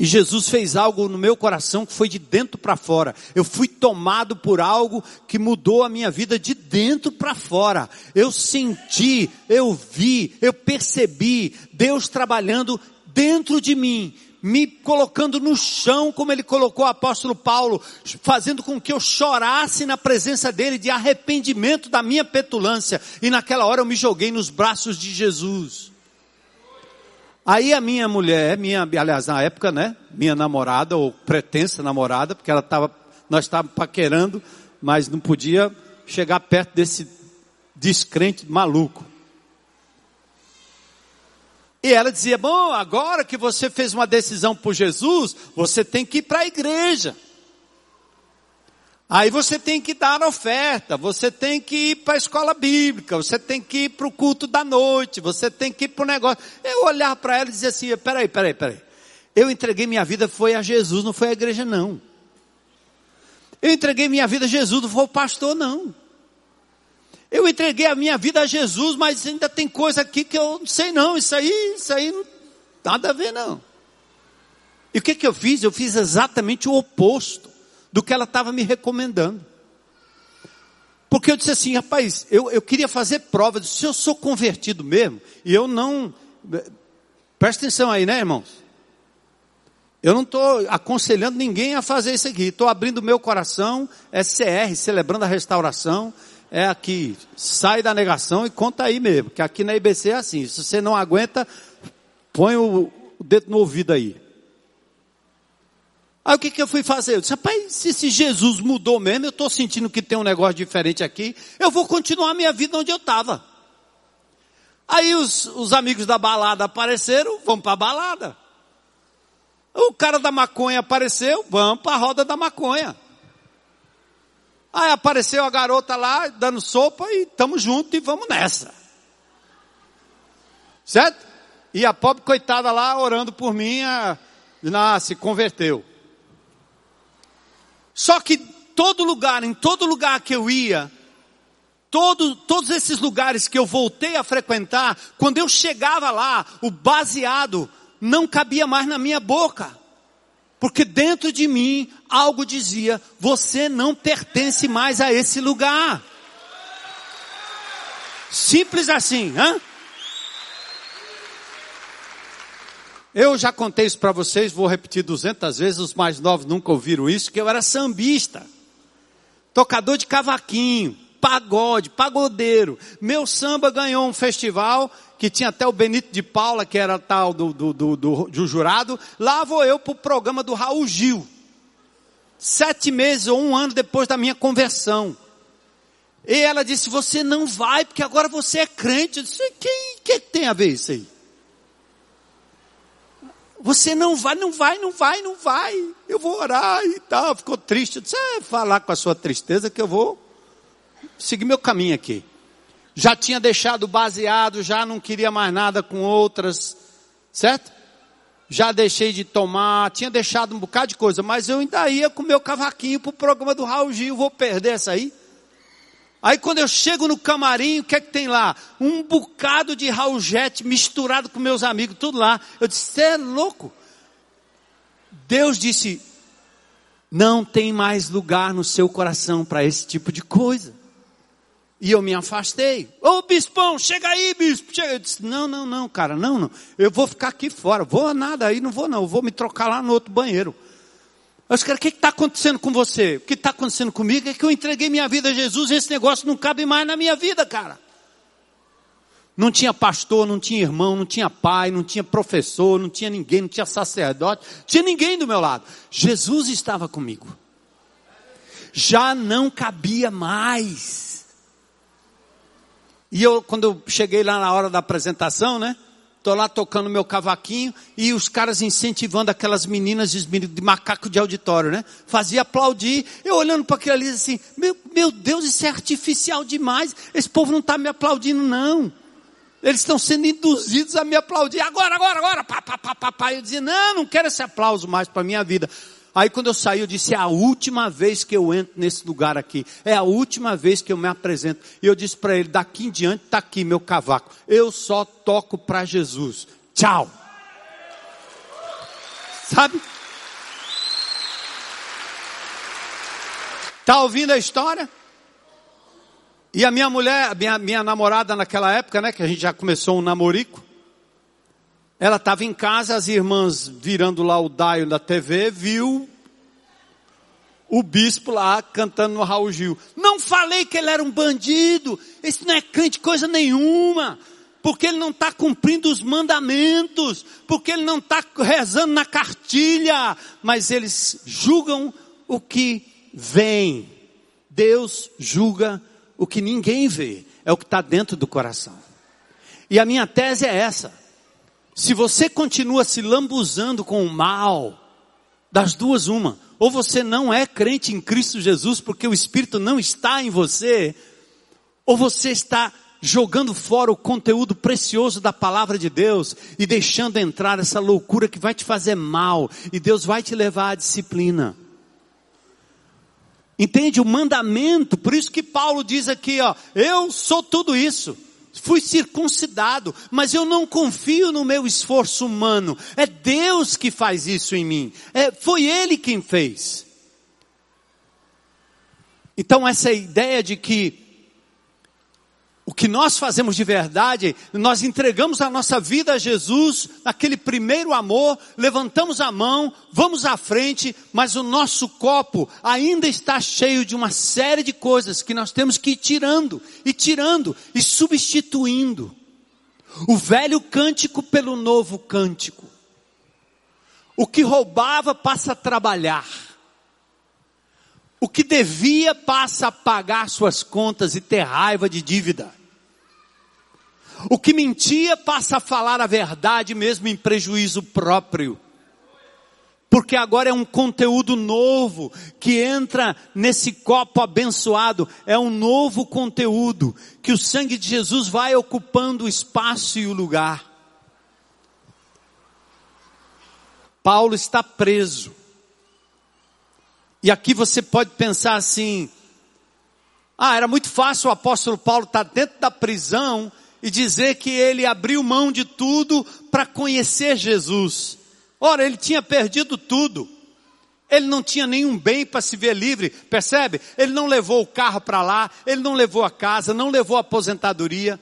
E Jesus fez algo no meu coração que foi de dentro para fora. Eu fui tomado por algo que mudou a minha vida de dentro para fora. Eu senti, eu vi, eu percebi Deus trabalhando dentro de mim, me colocando no chão, como ele colocou o apóstolo Paulo, fazendo com que eu chorasse na presença dele de arrependimento da minha petulância. E naquela hora eu me joguei nos braços de Jesus. Aí a minha mulher, minha, aliás, na época, né, minha namorada, ou pretensa namorada, porque ela estava, nós estávamos paquerando, mas não podia chegar perto desse descrente maluco. E ela dizia, bom, agora que você fez uma decisão por Jesus, você tem que ir para a igreja. Aí você tem que dar oferta, você tem que ir para a escola bíblica, você tem que ir para o culto da noite, você tem que ir para o negócio. Eu olhar para ela e dizer assim, peraí, peraí, peraí. Eu entreguei minha vida foi a Jesus, não foi a igreja não. Eu entreguei minha vida a Jesus, não foi o pastor não. Eu entreguei a minha vida a Jesus, mas ainda tem coisa aqui que eu não sei não, isso aí, isso aí não nada a ver não. E o que que eu fiz? Eu fiz exatamente o oposto do que ela estava me recomendando. Porque eu disse assim, rapaz, eu, eu queria fazer prova, se eu sou convertido mesmo, e eu não. Presta atenção aí, né, irmãos? Eu não estou aconselhando ninguém a fazer isso aqui. Estou abrindo meu coração, é CR, celebrando a restauração. É aqui, sai da negação e conta aí mesmo, que aqui na IBC é assim. Se você não aguenta, põe o, dedo no ouvido aí. Aí o que, que eu fui fazer? Eu disse, rapaz, se, se Jesus mudou mesmo, eu estou sentindo que tem um negócio diferente aqui, eu vou continuar a minha vida onde eu estava. Aí os, os amigos da balada apareceram, vamos para a balada. O cara da maconha apareceu, vamos para a roda da maconha. Aí apareceu a garota lá, dando sopa e estamos juntos e vamos nessa. Certo? E a pobre coitada lá orando por mim, a, a, se converteu. Só que todo lugar, em todo lugar que eu ia, todo, todos esses lugares que eu voltei a frequentar, quando eu chegava lá, o baseado não cabia mais na minha boca. Porque dentro de mim algo dizia: você não pertence mais a esse lugar. Simples assim, hã? Eu já contei isso para vocês, vou repetir duzentas vezes, os mais novos nunca ouviram isso, que eu era sambista, tocador de cavaquinho, pagode, pagodeiro. Meu samba ganhou um festival que tinha até o Benito de Paula, que era tal do, do, do, do, do jurado. Lá vou eu para o programa do Raul Gil. Sete meses ou um ano depois da minha conversão. E ela disse, você não vai, porque agora você é crente. Eu disse, o que, que tem a ver isso aí? Você não vai, não vai, não vai, não vai. Eu vou orar e tal. Ficou triste. Eu disse, é, falar com a sua tristeza que eu vou seguir meu caminho aqui. Já tinha deixado baseado, já não queria mais nada com outras, certo? Já deixei de tomar, tinha deixado um bocado de coisa, mas eu ainda ia com meu cavaquinho pro programa do Raul Gil, vou perder essa aí? Aí quando eu chego no camarim, o que é que tem lá? Um bocado de Raul misturado com meus amigos, tudo lá. Eu disse, você é louco? Deus disse, não tem mais lugar no seu coração para esse tipo de coisa. E eu me afastei. Ô bispão, chega aí, bispo. Chega. Eu disse, não, não, não, cara, não, não. Eu vou ficar aqui fora. Vou nada aí, não vou não. Eu vou me trocar lá no outro banheiro. Eu disse, cara, o que está acontecendo com você? O que está acontecendo comigo é que eu entreguei minha vida a Jesus e esse negócio não cabe mais na minha vida, cara. Não tinha pastor, não tinha irmão, não tinha pai, não tinha professor, não tinha ninguém, não tinha sacerdote, não tinha ninguém do meu lado. Jesus estava comigo. Já não cabia mais. E eu, quando eu cheguei lá na hora da apresentação, né? Tô lá tocando meu cavaquinho e os caras incentivando aquelas meninas de macaco de auditório, né? Fazia aplaudir, eu olhando para aquilo ali assim, meu, meu Deus, isso é artificial demais. Esse povo não está me aplaudindo, não. Eles estão sendo induzidos a me aplaudir. Agora, agora, agora. Pá, pá, pá, pá, pá. Eu dizia, não, não quero esse aplauso mais para minha vida. Aí quando eu saí, eu disse, é a última vez que eu entro nesse lugar aqui. É a última vez que eu me apresento. E eu disse para ele, daqui em diante está aqui meu cavaco. Eu só toco para Jesus. Tchau. Sabe? Tá ouvindo a história? E a minha mulher, minha, minha namorada naquela época, né, que a gente já começou um namorico, ela estava em casa, as irmãs virando lá o daio da TV, viu o bispo lá cantando no Raul Gil. Não falei que ele era um bandido, esse não é crente coisa nenhuma, porque ele não está cumprindo os mandamentos, porque ele não está rezando na cartilha, mas eles julgam o que vem. Deus julga o que ninguém vê, é o que está dentro do coração. E a minha tese é essa. Se você continua se lambuzando com o mal, das duas uma, ou você não é crente em Cristo Jesus porque o Espírito não está em você, ou você está jogando fora o conteúdo precioso da palavra de Deus e deixando entrar essa loucura que vai te fazer mal e Deus vai te levar à disciplina. Entende o mandamento? Por isso que Paulo diz aqui, ó, eu sou tudo isso fui circuncidado, mas eu não confio no meu esforço humano. É Deus que faz isso em mim. É, foi Ele quem fez. Então essa ideia de que o que nós fazemos de verdade, nós entregamos a nossa vida a Jesus, naquele primeiro amor, levantamos a mão, vamos à frente, mas o nosso copo ainda está cheio de uma série de coisas que nós temos que ir tirando, e tirando, e substituindo. O velho cântico pelo novo cântico. O que roubava passa a trabalhar. O que devia passa a pagar suas contas e ter raiva de dívida. O que mentia passa a falar a verdade mesmo em prejuízo próprio. Porque agora é um conteúdo novo que entra nesse copo abençoado. É um novo conteúdo que o sangue de Jesus vai ocupando o espaço e o lugar. Paulo está preso. E aqui você pode pensar assim: ah, era muito fácil o apóstolo Paulo estar dentro da prisão e dizer que ele abriu mão de tudo para conhecer Jesus. Ora, ele tinha perdido tudo. Ele não tinha nenhum bem para se ver livre, percebe? Ele não levou o carro para lá, ele não levou a casa, não levou a aposentadoria.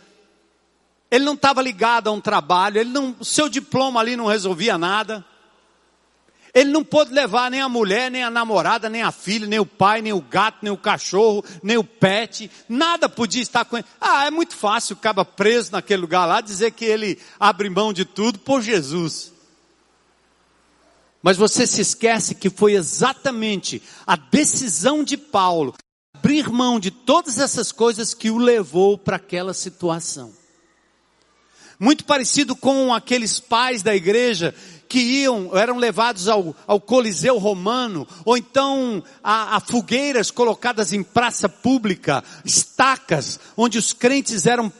Ele não estava ligado a um trabalho, ele não, seu diploma ali não resolvia nada. Ele não pôde levar nem a mulher, nem a namorada, nem a filha, nem o pai, nem o gato, nem o cachorro, nem o pet. Nada podia estar com ele. Ah, é muito fácil, acaba preso naquele lugar lá, dizer que ele abre mão de tudo por Jesus. Mas você se esquece que foi exatamente a decisão de Paulo abrir mão de todas essas coisas que o levou para aquela situação. Muito parecido com aqueles pais da igreja que iam, eram levados ao, ao Coliseu Romano, ou então a, a fogueiras colocadas em praça pública, estacas, onde os crentes eram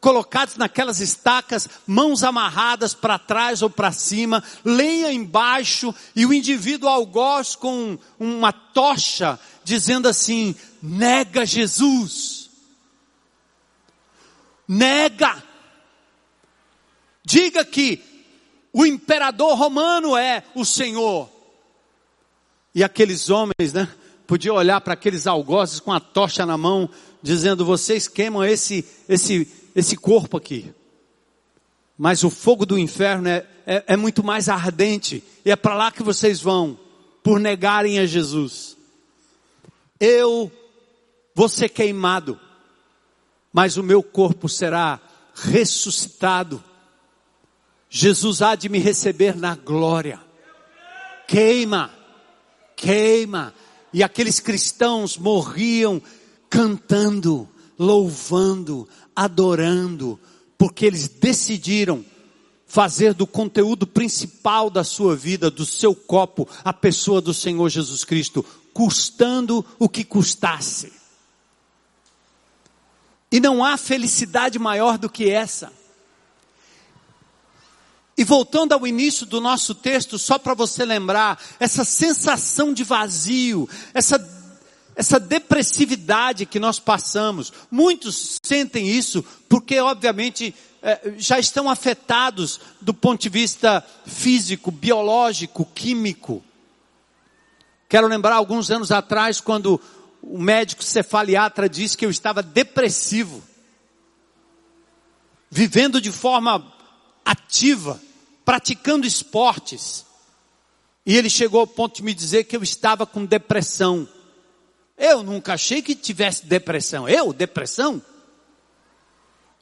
colocados naquelas estacas, mãos amarradas para trás ou para cima, lenha embaixo, e o indivíduo algoz com uma tocha, dizendo assim: nega Jesus. Nega. Diga que o imperador romano é o Senhor. E aqueles homens, né? Podiam olhar para aqueles algozes com a tocha na mão, dizendo: vocês queimam esse, esse, esse corpo aqui. Mas o fogo do inferno é, é, é muito mais ardente, e é para lá que vocês vão, por negarem a Jesus. Eu vou ser queimado, mas o meu corpo será ressuscitado. Jesus há de me receber na glória. Queima, queima. E aqueles cristãos morriam cantando, louvando, adorando, porque eles decidiram fazer do conteúdo principal da sua vida, do seu copo, a pessoa do Senhor Jesus Cristo, custando o que custasse. E não há felicidade maior do que essa. E voltando ao início do nosso texto, só para você lembrar, essa sensação de vazio, essa, essa depressividade que nós passamos, muitos sentem isso porque, obviamente, é, já estão afetados do ponto de vista físico, biológico, químico. Quero lembrar alguns anos atrás, quando o médico cefaliatra disse que eu estava depressivo, vivendo de forma ativa praticando esportes. E ele chegou ao ponto de me dizer que eu estava com depressão. Eu nunca achei que tivesse depressão. Eu, depressão?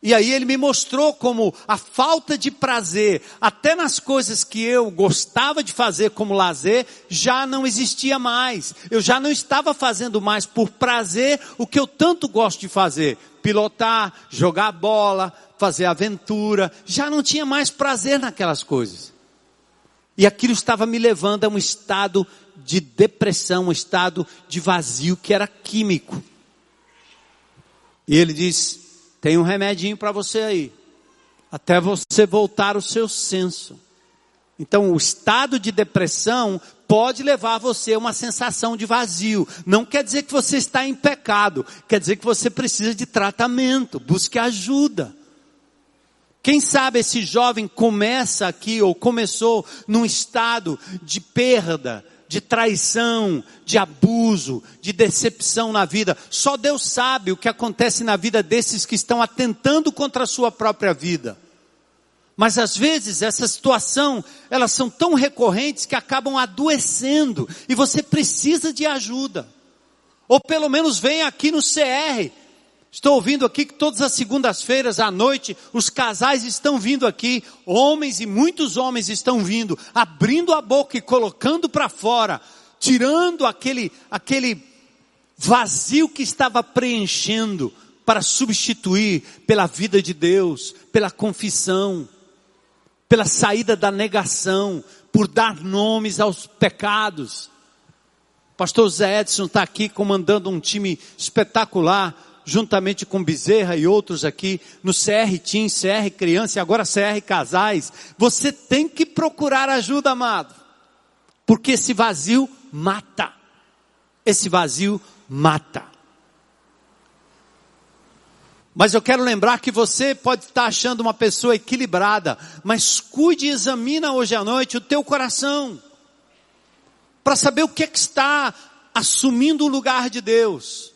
E aí ele me mostrou como a falta de prazer, até nas coisas que eu gostava de fazer como lazer, já não existia mais. Eu já não estava fazendo mais por prazer o que eu tanto gosto de fazer. Pilotar, jogar bola, fazer aventura, já não tinha mais prazer naquelas coisas. E aquilo estava me levando a um estado de depressão, um estado de vazio que era químico. E ele diz: tem um remedinho para você aí, até você voltar o seu senso. Então, o estado de depressão pode levar você a uma sensação de vazio. Não quer dizer que você está em pecado, quer dizer que você precisa de tratamento, busque ajuda. Quem sabe esse jovem começa aqui ou começou num estado de perda, de traição, de abuso, de decepção na vida. Só Deus sabe o que acontece na vida desses que estão atentando contra a sua própria vida. Mas às vezes essa situação, elas são tão recorrentes que acabam adoecendo e você precisa de ajuda. Ou pelo menos vem aqui no CR Estou ouvindo aqui que todas as segundas-feiras à noite os casais estão vindo aqui, homens e muitos homens estão vindo, abrindo a boca e colocando para fora, tirando aquele aquele vazio que estava preenchendo para substituir pela vida de Deus, pela confissão, pela saída da negação, por dar nomes aos pecados. Pastor Zé Edson está aqui comandando um time espetacular juntamente com Bezerra e outros aqui, no CR Team, CR Criança e agora CR Casais, você tem que procurar ajuda, amado. Porque esse vazio mata. Esse vazio mata. Mas eu quero lembrar que você pode estar achando uma pessoa equilibrada, mas cuide e examina hoje à noite o teu coração. Para saber o que é que está assumindo o lugar de Deus.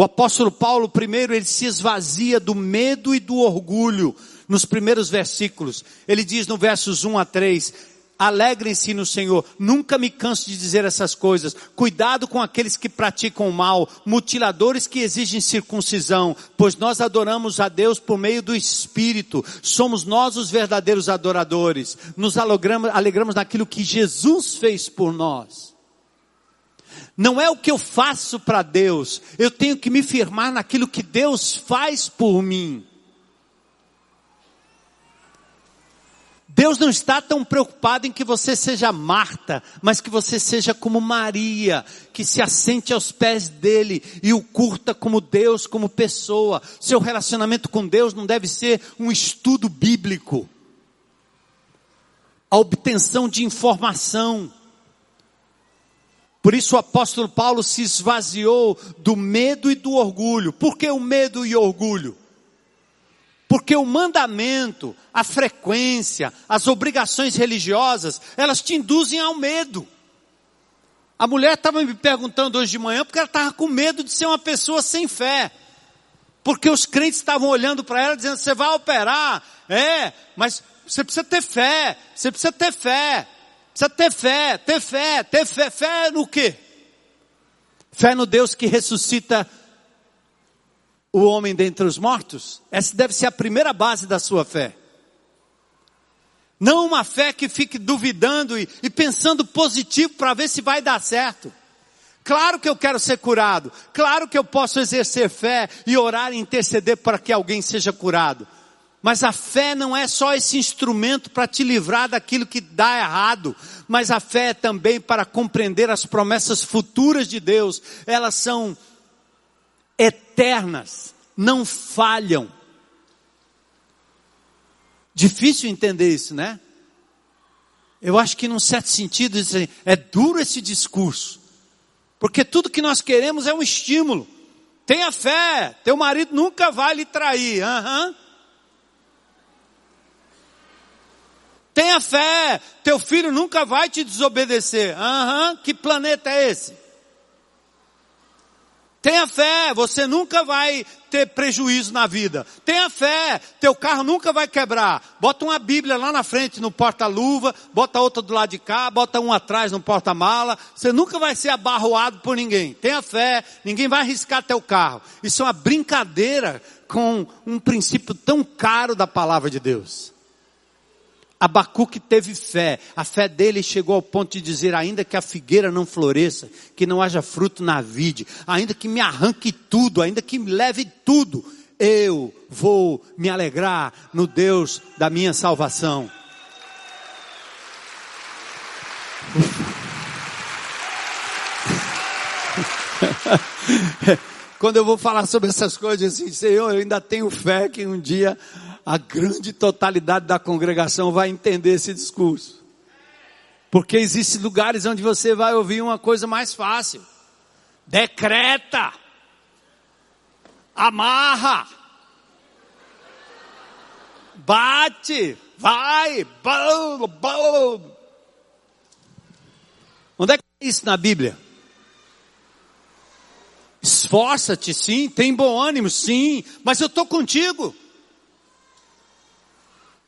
O apóstolo Paulo, primeiro, ele se esvazia do medo e do orgulho nos primeiros versículos. Ele diz no versos 1 a 3, alegrem-se no Senhor. Nunca me canso de dizer essas coisas. Cuidado com aqueles que praticam o mal, mutiladores que exigem circuncisão, pois nós adoramos a Deus por meio do Espírito. Somos nós os verdadeiros adoradores. Nos alegramos, alegramos naquilo que Jesus fez por nós. Não é o que eu faço para Deus, eu tenho que me firmar naquilo que Deus faz por mim. Deus não está tão preocupado em que você seja Marta, mas que você seja como Maria, que se assente aos pés dele e o curta como Deus, como pessoa. Seu relacionamento com Deus não deve ser um estudo bíblico, a obtenção de informação. Por isso o apóstolo Paulo se esvaziou do medo e do orgulho. Por que o medo e o orgulho? Porque o mandamento, a frequência, as obrigações religiosas, elas te induzem ao medo. A mulher estava me perguntando hoje de manhã porque ela estava com medo de ser uma pessoa sem fé. Porque os crentes estavam olhando para ela dizendo, você vai operar? É, mas você precisa ter fé, você precisa ter fé, precisa ter fé, ter fé, ter fé, fé no quê? Fé no Deus que ressuscita o homem dentre os mortos? Essa deve ser a primeira base da sua fé. Não uma fé que fique duvidando e, e pensando positivo para ver se vai dar certo. Claro que eu quero ser curado. Claro que eu posso exercer fé e orar e interceder para que alguém seja curado. Mas a fé não é só esse instrumento para te livrar daquilo que dá errado, mas a fé é também para compreender as promessas futuras de Deus. Elas são eternas, não falham. Difícil entender isso, né? Eu acho que num certo sentido é duro esse discurso. Porque tudo que nós queremos é um estímulo. Tenha fé, teu marido nunca vai lhe trair. Uhum. Tenha fé, teu filho nunca vai te desobedecer. Aham, uhum. que planeta é esse? Tenha fé, você nunca vai ter prejuízo na vida. Tenha fé, teu carro nunca vai quebrar. Bota uma Bíblia lá na frente no porta-luva, bota outra do lado de cá, bota um atrás no porta-mala. Você nunca vai ser abarroado por ninguém. Tenha fé, ninguém vai arriscar teu carro. Isso é uma brincadeira com um princípio tão caro da palavra de Deus. Abacuque teve fé. A fé dele chegou ao ponto de dizer, ainda que a figueira não floresça, que não haja fruto na vide, ainda que me arranque tudo, ainda que me leve tudo, eu vou me alegrar no Deus da minha salvação. Quando eu vou falar sobre essas coisas assim, Senhor, eu ainda tenho fé que um dia a grande totalidade da congregação vai entender esse discurso. Porque existem lugares onde você vai ouvir uma coisa mais fácil. Decreta. Amarra. Bate. Vai. Bum, bum. Onde é que é isso na Bíblia? Esforça-te, sim, tem bom ânimo, sim, mas eu estou contigo.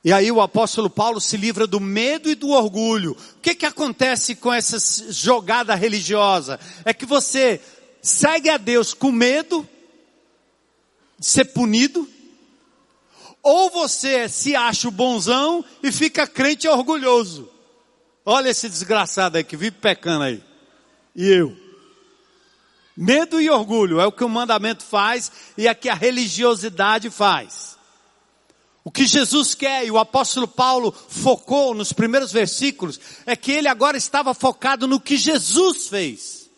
E aí o apóstolo Paulo se livra do medo e do orgulho. O que que acontece com essa jogada religiosa? É que você segue a Deus com medo de ser punido, ou você se acha o bonzão e fica crente orgulhoso. Olha esse desgraçado aí que vive pecando aí. E eu. Medo e orgulho é o que o mandamento faz e é que a religiosidade faz. O que Jesus quer, e o apóstolo Paulo focou nos primeiros versículos, é que ele agora estava focado no que Jesus fez.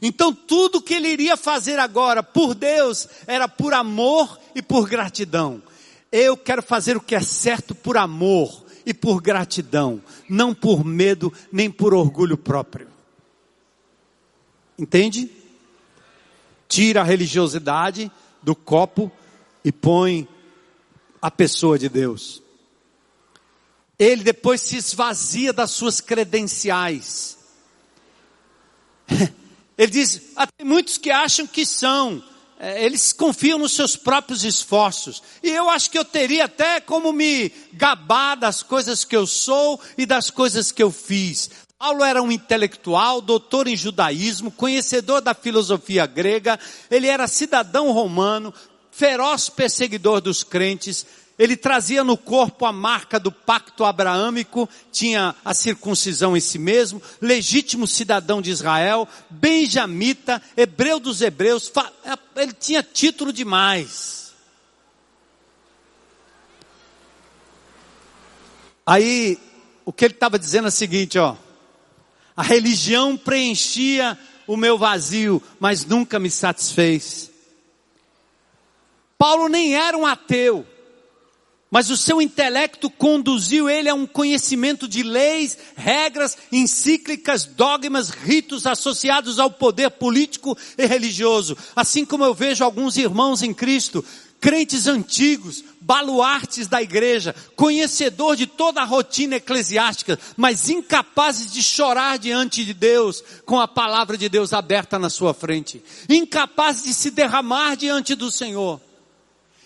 Então tudo que ele iria fazer agora por Deus era por amor e por gratidão. Eu quero fazer o que é certo por amor e por gratidão, não por medo nem por orgulho próprio. Entende? Tira a religiosidade do copo e põe a pessoa de Deus. Ele depois se esvazia das suas credenciais. Ele diz: ah, muitos que acham que são, é, eles confiam nos seus próprios esforços. E eu acho que eu teria até como me gabar das coisas que eu sou e das coisas que eu fiz. Paulo era um intelectual, doutor em judaísmo, conhecedor da filosofia grega, ele era cidadão romano, feroz perseguidor dos crentes, ele trazia no corpo a marca do pacto abraâmico, tinha a circuncisão em si mesmo, legítimo cidadão de Israel, benjamita, hebreu dos hebreus, ele tinha título demais. Aí, o que ele estava dizendo é o seguinte, ó, a religião preenchia o meu vazio, mas nunca me satisfez. Paulo nem era um ateu, mas o seu intelecto conduziu ele a um conhecimento de leis, regras, encíclicas, dogmas, ritos associados ao poder político e religioso. Assim como eu vejo alguns irmãos em Cristo crentes antigos, baluartes da igreja, conhecedor de toda a rotina eclesiástica, mas incapazes de chorar diante de Deus com a palavra de Deus aberta na sua frente, incapazes de se derramar diante do Senhor,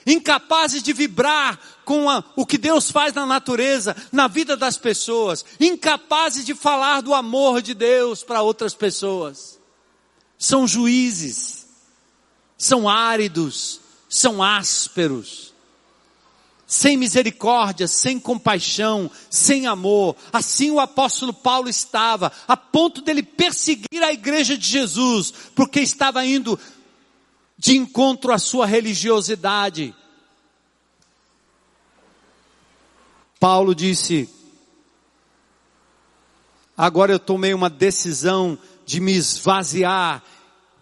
incapazes de vibrar com a, o que Deus faz na natureza, na vida das pessoas, incapazes de falar do amor de Deus para outras pessoas. São juízes, são áridos, são ásperos, sem misericórdia, sem compaixão, sem amor. Assim o apóstolo Paulo estava, a ponto dele perseguir a igreja de Jesus, porque estava indo de encontro à sua religiosidade. Paulo disse: Agora eu tomei uma decisão de me esvaziar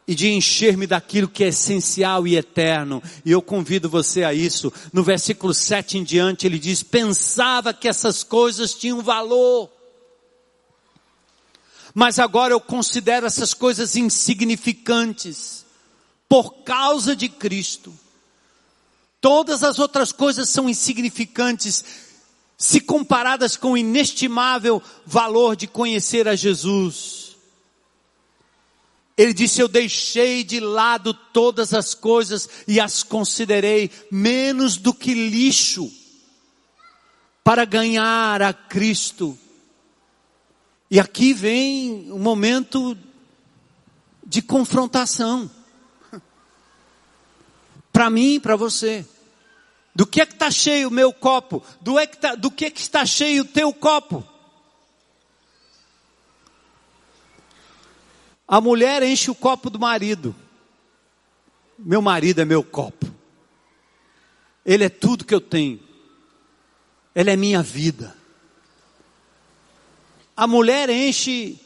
e de encher-me daquilo que é essencial e eterno. E eu convido você a isso. No versículo 7 em diante, ele diz: Pensava que essas coisas tinham valor. Mas agora eu considero essas coisas insignificantes. Por causa de Cristo. Todas as outras coisas são insignificantes se comparadas com o inestimável valor de conhecer a Jesus. Ele disse: Eu deixei de lado todas as coisas e as considerei menos do que lixo para ganhar a Cristo. E aqui vem um momento de confrontação. Para mim e para você. Do que é que está cheio o meu copo? Do, é que tá, do que é que está cheio o teu copo? A mulher enche o copo do marido. Meu marido é meu copo. Ele é tudo que eu tenho. Ele é minha vida. A mulher enche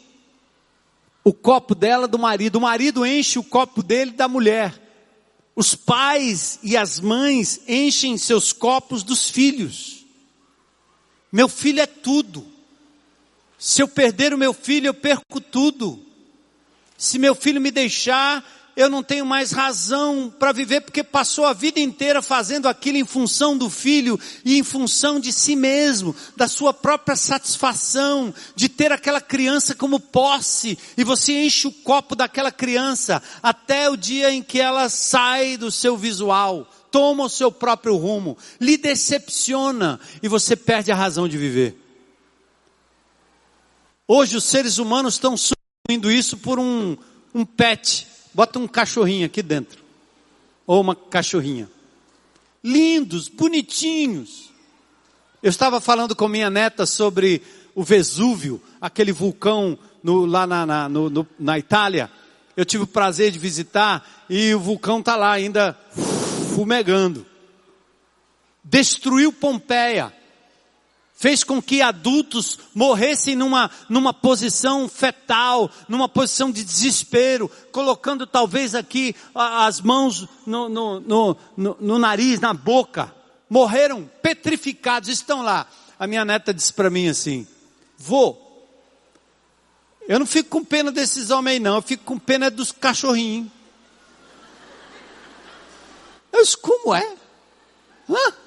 o copo dela do marido. O marido enche o copo dele da mulher. Os pais e as mães enchem seus copos dos filhos. Meu filho é tudo. Se eu perder o meu filho, eu perco tudo. Se meu filho me deixar, eu não tenho mais razão para viver porque passou a vida inteira fazendo aquilo em função do filho e em função de si mesmo, da sua própria satisfação, de ter aquela criança como posse, e você enche o copo daquela criança até o dia em que ela sai do seu visual, toma o seu próprio rumo, lhe decepciona e você perde a razão de viver. Hoje os seres humanos estão indo isso por um, um pet. Bota um cachorrinho aqui dentro. Ou uma cachorrinha. Lindos, bonitinhos. Eu estava falando com minha neta sobre o Vesúvio, aquele vulcão no, lá na, na, no, no, na Itália. Eu tive o prazer de visitar e o vulcão está lá ainda fumegando. Destruiu Pompeia fez com que adultos morressem numa, numa posição fetal, numa posição de desespero, colocando talvez aqui as mãos no, no, no, no, no nariz, na boca. Morreram petrificados, estão lá. A minha neta disse para mim assim: Vô, eu não fico com pena desses homens não, eu fico com pena dos cachorrinhos. Eu disse, como é? Hã?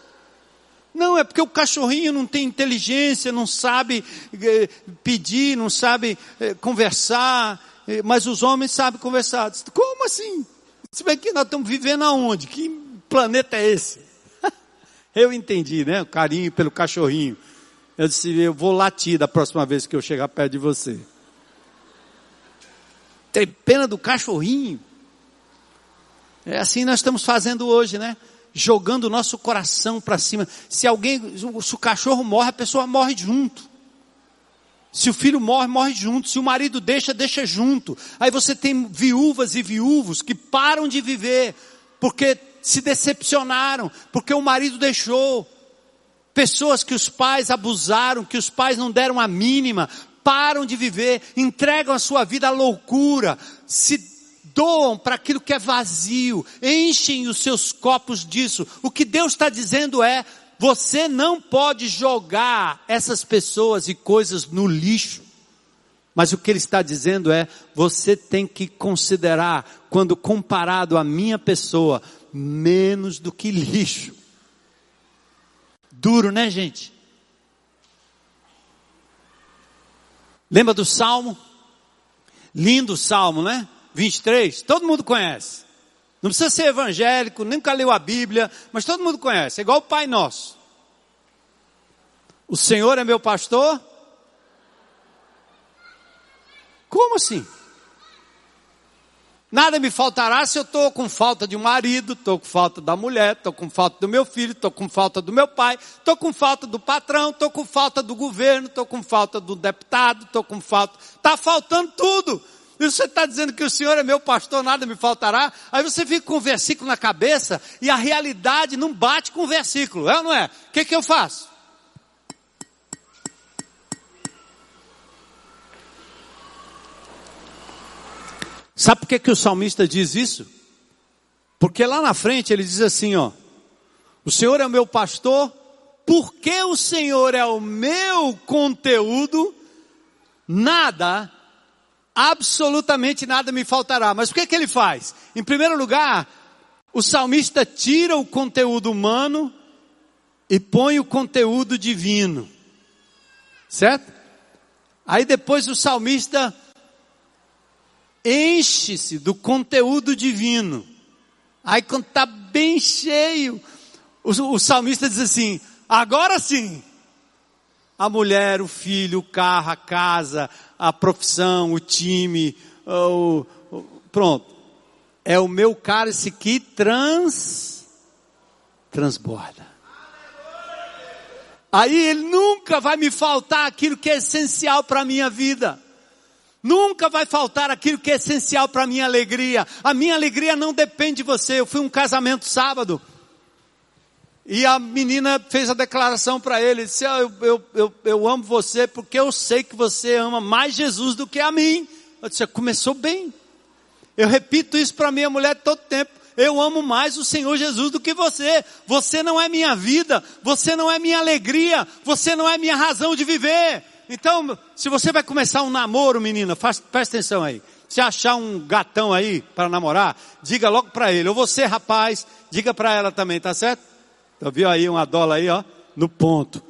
Não, é porque o cachorrinho não tem inteligência, não sabe eh, pedir, não sabe eh, conversar, eh, mas os homens sabem conversar. Como assim? Se bem que nós estamos vivendo aonde? Que planeta é esse? eu entendi, né? O carinho pelo cachorrinho. Eu disse, eu vou latir da próxima vez que eu chegar perto de você. Tem pena do cachorrinho? É assim nós estamos fazendo hoje, né? Jogando o nosso coração para cima. Se alguém, se o cachorro morre, a pessoa morre junto. Se o filho morre, morre junto. Se o marido deixa, deixa junto. Aí você tem viúvas e viúvos que param de viver porque se decepcionaram, porque o marido deixou. Pessoas que os pais abusaram, que os pais não deram a mínima, param de viver, entregam a sua vida à loucura, se doam para aquilo que é vazio, enchem os seus copos disso. O que Deus está dizendo é: você não pode jogar essas pessoas e coisas no lixo. Mas o que ele está dizendo é: você tem que considerar, quando comparado à minha pessoa, menos do que lixo. Duro, né, gente? Lembra do salmo? Lindo salmo, né? 23, todo mundo conhece. Não precisa ser evangélico, nunca leu a Bíblia, mas todo mundo conhece. É igual o Pai Nosso. O Senhor é meu pastor? Como assim? Nada me faltará se eu estou com falta de um marido, estou com falta da mulher, estou com falta do meu filho, estou com falta do meu pai, estou com falta do patrão, estou com falta do governo, estou com falta do deputado, estou com falta. Está faltando tudo. E você está dizendo que o Senhor é meu pastor, nada me faltará. Aí você fica com o versículo na cabeça e a realidade não bate com o versículo, é ou não é? O que, que eu faço? Sabe por que, que o salmista diz isso? Porque lá na frente ele diz assim, ó, o Senhor é o meu pastor, porque o Senhor é o meu conteúdo, nada, absolutamente nada me faltará. Mas o que, que ele faz? Em primeiro lugar, o salmista tira o conteúdo humano e põe o conteúdo divino. Certo? Aí depois o salmista enche-se do conteúdo divino. Aí quando está bem cheio, o, o salmista diz assim: agora sim, a mulher, o filho, o carro, a casa, a profissão, o time, o, o, pronto. É o meu cálice que trans, transborda. Aí ele nunca vai me faltar aquilo que é essencial para a minha vida. Nunca vai faltar aquilo que é essencial para a minha alegria. A minha alegria não depende de você. Eu fui um casamento sábado. E a menina fez a declaração para ele, disse, ah, eu, eu, eu, eu, amo você porque eu sei que você ama mais Jesus do que a mim. Eu disse, começou bem. Eu repito isso para minha mulher todo tempo. Eu amo mais o Senhor Jesus do que você. Você não é minha vida, você não é minha alegria, você não é minha razão de viver. Então, se você vai começar um namoro, menina, faz, presta atenção aí. Se achar um gatão aí para namorar, diga logo para ele. Ou você, rapaz, diga para ela também, tá certo? Então, viu aí uma dólar aí, ó, no ponto.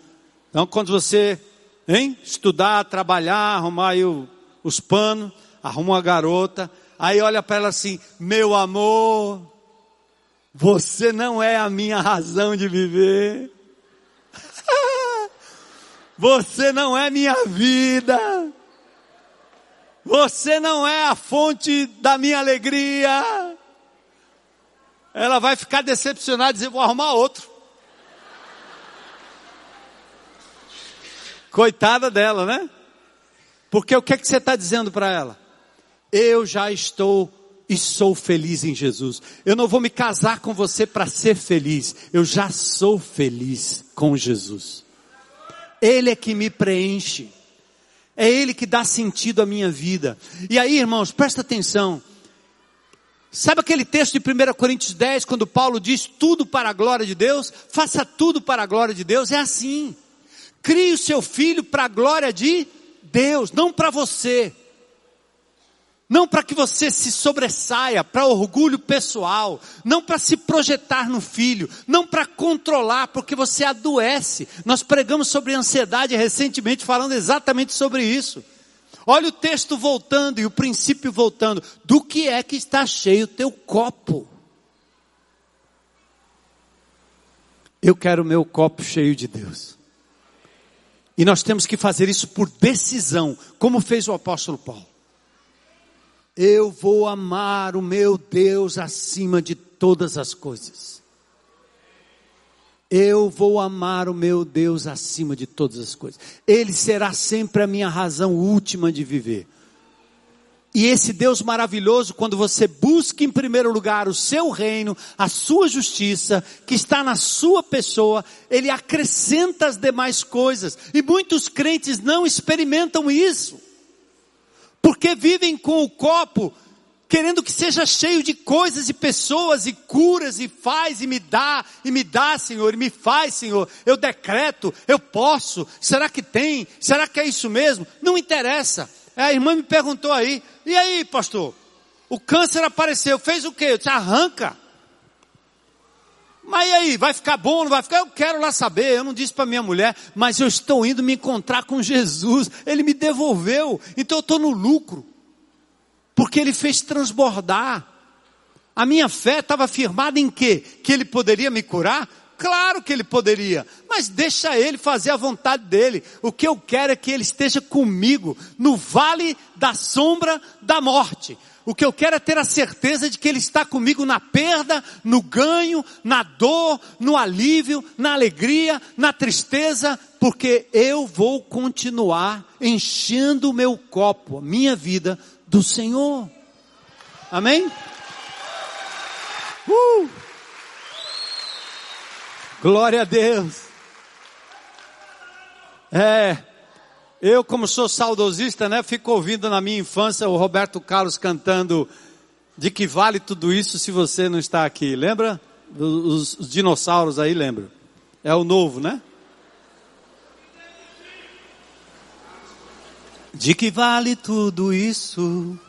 Então, quando você, hein, estudar, trabalhar, arrumar aí o, os panos, arruma uma garota, aí olha para ela assim, meu amor, você não é a minha razão de viver. Você não é minha vida. Você não é a fonte da minha alegria. Ela vai ficar decepcionada e dizer: vou arrumar outro. Coitada dela, né? Porque o que é que você está dizendo para ela? Eu já estou e sou feliz em Jesus. Eu não vou me casar com você para ser feliz. Eu já sou feliz com Jesus. Ele é que me preenche. É Ele que dá sentido à minha vida. E aí, irmãos, presta atenção. Sabe aquele texto de 1 Coríntios 10, quando Paulo diz tudo para a glória de Deus? Faça tudo para a glória de Deus. É assim. Crie o seu filho para a glória de Deus, não para você. Não para que você se sobressaia para orgulho pessoal, não para se projetar no filho, não para controlar, porque você adoece. Nós pregamos sobre ansiedade recentemente, falando exatamente sobre isso. Olha o texto voltando e o princípio voltando. Do que é que está cheio o teu copo? Eu quero o meu copo cheio de Deus. E nós temos que fazer isso por decisão, como fez o apóstolo Paulo. Eu vou amar o meu Deus acima de todas as coisas. Eu vou amar o meu Deus acima de todas as coisas. Ele será sempre a minha razão última de viver. E esse Deus maravilhoso, quando você busca em primeiro lugar o seu reino, a sua justiça, que está na sua pessoa, ele acrescenta as demais coisas. E muitos crentes não experimentam isso porque vivem com o copo querendo que seja cheio de coisas e pessoas e curas e faz e me dá e me dá, Senhor, e me faz, Senhor. Eu decreto, eu posso. Será que tem? Será que é isso mesmo? Não interessa. A irmã me perguntou aí, e aí, pastor? O câncer apareceu, fez o quê? Eu disse, arranca. Mas e aí, vai ficar bom, não vai ficar? Eu quero lá saber. Eu não disse para minha mulher, mas eu estou indo me encontrar com Jesus. Ele me devolveu, então eu estou no lucro. Porque ele fez transbordar. A minha fé estava firmada em quê? Que ele poderia me curar? Claro que ele poderia, mas deixa ele fazer a vontade dele. O que eu quero é que ele esteja comigo no vale da sombra da morte. O que eu quero é ter a certeza de que Ele está comigo na perda, no ganho, na dor, no alívio, na alegria, na tristeza, porque eu vou continuar enchendo o meu copo, a minha vida, do Senhor. Amém? Uh! Glória a Deus. É, eu, como sou saudosista, né, fico ouvindo na minha infância o Roberto Carlos cantando de que vale tudo isso se você não está aqui. Lembra? Os, os dinossauros aí lembram. É o novo, né? De que vale tudo isso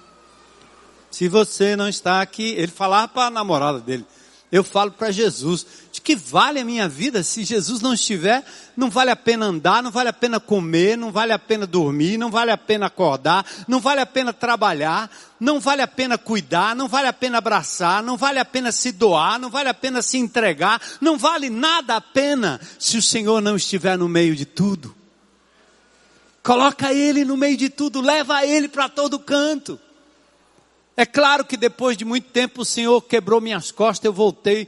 se você não está aqui? Ele falava para a namorada dele. Eu falo para Jesus, que vale a minha vida se Jesus não estiver? Não vale a pena andar, não vale a pena comer, não vale a pena dormir, não vale a pena acordar, não vale a pena trabalhar, não vale a pena cuidar, não vale a pena abraçar, não vale a pena se doar, não vale a pena se entregar, não vale nada a pena se o Senhor não estiver no meio de tudo. Coloca Ele no meio de tudo, leva Ele para todo canto. É claro que depois de muito tempo o Senhor quebrou minhas costas, eu voltei,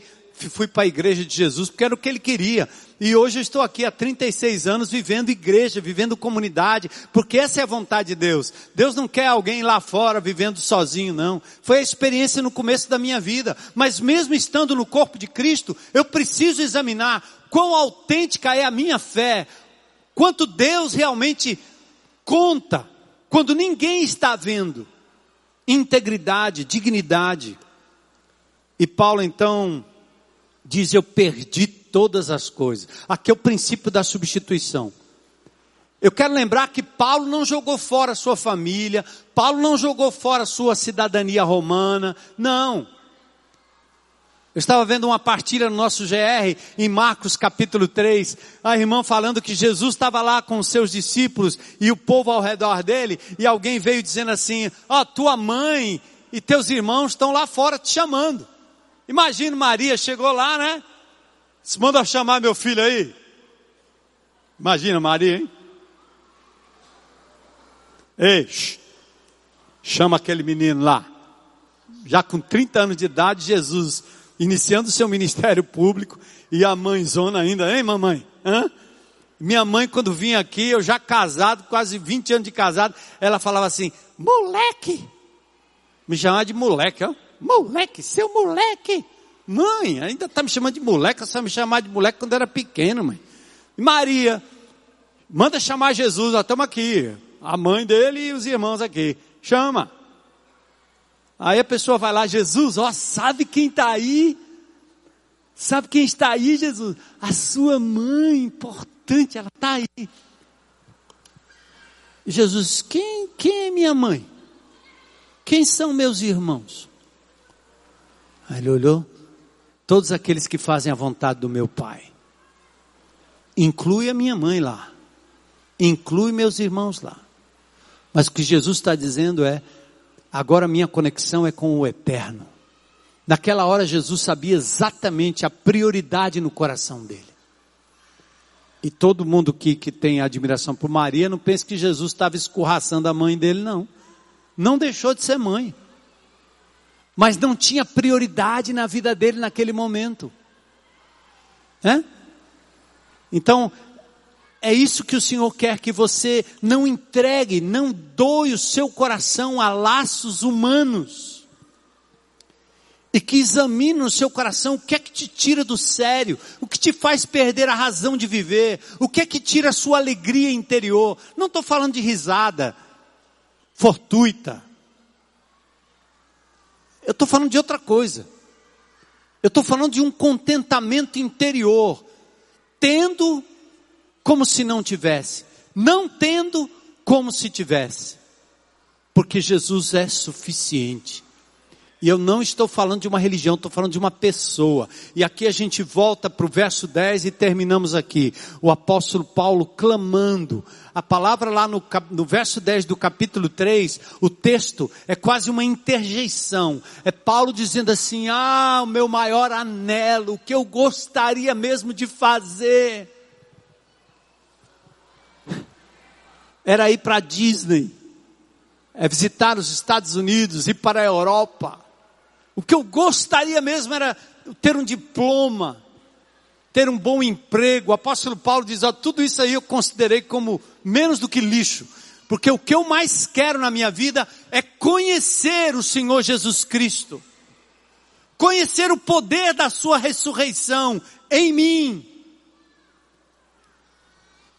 fui para a igreja de Jesus, porque era o que Ele queria. E hoje eu estou aqui há 36 anos vivendo igreja, vivendo comunidade, porque essa é a vontade de Deus. Deus não quer alguém lá fora vivendo sozinho, não. Foi a experiência no começo da minha vida. Mas mesmo estando no corpo de Cristo, eu preciso examinar quão autêntica é a minha fé, quanto Deus realmente conta, quando ninguém está vendo integridade, dignidade. E Paulo então diz: Eu perdi todas as coisas. Aqui é o princípio da substituição. Eu quero lembrar que Paulo não jogou fora sua família, Paulo não jogou fora sua cidadania romana, não. Eu estava vendo uma partilha no nosso GR, em Marcos capítulo 3, a irmã falando que Jesus estava lá com os seus discípulos e o povo ao redor dele, e alguém veio dizendo assim: Ó, oh, tua mãe e teus irmãos estão lá fora te chamando. Imagina Maria chegou lá, né? Se manda chamar meu filho aí. Imagina Maria, hein? Ei, chama aquele menino lá. Já com 30 anos de idade, Jesus iniciando seu ministério público, e a mãezona ainda, hein mamãe? Hã? Minha mãe, quando vinha aqui, eu já casado, quase 20 anos de casado, ela falava assim, moleque! Me chamava de moleque, ó. Moleque, seu moleque! Mãe, ainda está me chamando de moleque, só me chamar de moleque quando era pequeno, mãe. Maria, manda chamar Jesus, estamos aqui. A mãe dele e os irmãos aqui. Chama. Aí a pessoa vai lá, Jesus, ó, sabe quem está aí? Sabe quem está aí, Jesus? A sua mãe, importante, ela está aí. Jesus, quem, quem é minha mãe? Quem são meus irmãos? Aí ele olhou, todos aqueles que fazem a vontade do meu Pai. Inclui a minha mãe lá. Inclui meus irmãos lá. Mas o que Jesus está dizendo é, Agora minha conexão é com o eterno. Naquela hora Jesus sabia exatamente a prioridade no coração dele. E todo mundo que, que tem admiração por Maria não pensa que Jesus estava escorraçando a mãe dele, não. Não deixou de ser mãe. Mas não tinha prioridade na vida dele naquele momento. É? Então, é isso que o Senhor quer que você não entregue, não doe o seu coração a laços humanos. E que examine no seu coração o que é que te tira do sério, o que te faz perder a razão de viver, o que é que tira a sua alegria interior. Não estou falando de risada fortuita. Eu estou falando de outra coisa. Eu estou falando de um contentamento interior, tendo como se não tivesse, não tendo como se tivesse. porque Jesus é suficiente. E eu não estou falando de uma religião, estou falando de uma pessoa. E aqui a gente volta para o verso 10 e terminamos aqui. O apóstolo Paulo clamando. A palavra lá no, no verso 10 do capítulo 3, o texto é quase uma interjeição. É Paulo dizendo assim: Ah, o meu maior anelo, o que eu gostaria mesmo de fazer. Era ir para Disney, é visitar os Estados Unidos, ir para a Europa o que eu gostaria mesmo era ter um diploma, ter um bom emprego. O apóstolo Paulo diz: ó, tudo isso aí eu considerei como menos do que lixo, porque o que eu mais quero na minha vida é conhecer o Senhor Jesus Cristo, conhecer o poder da Sua ressurreição em mim,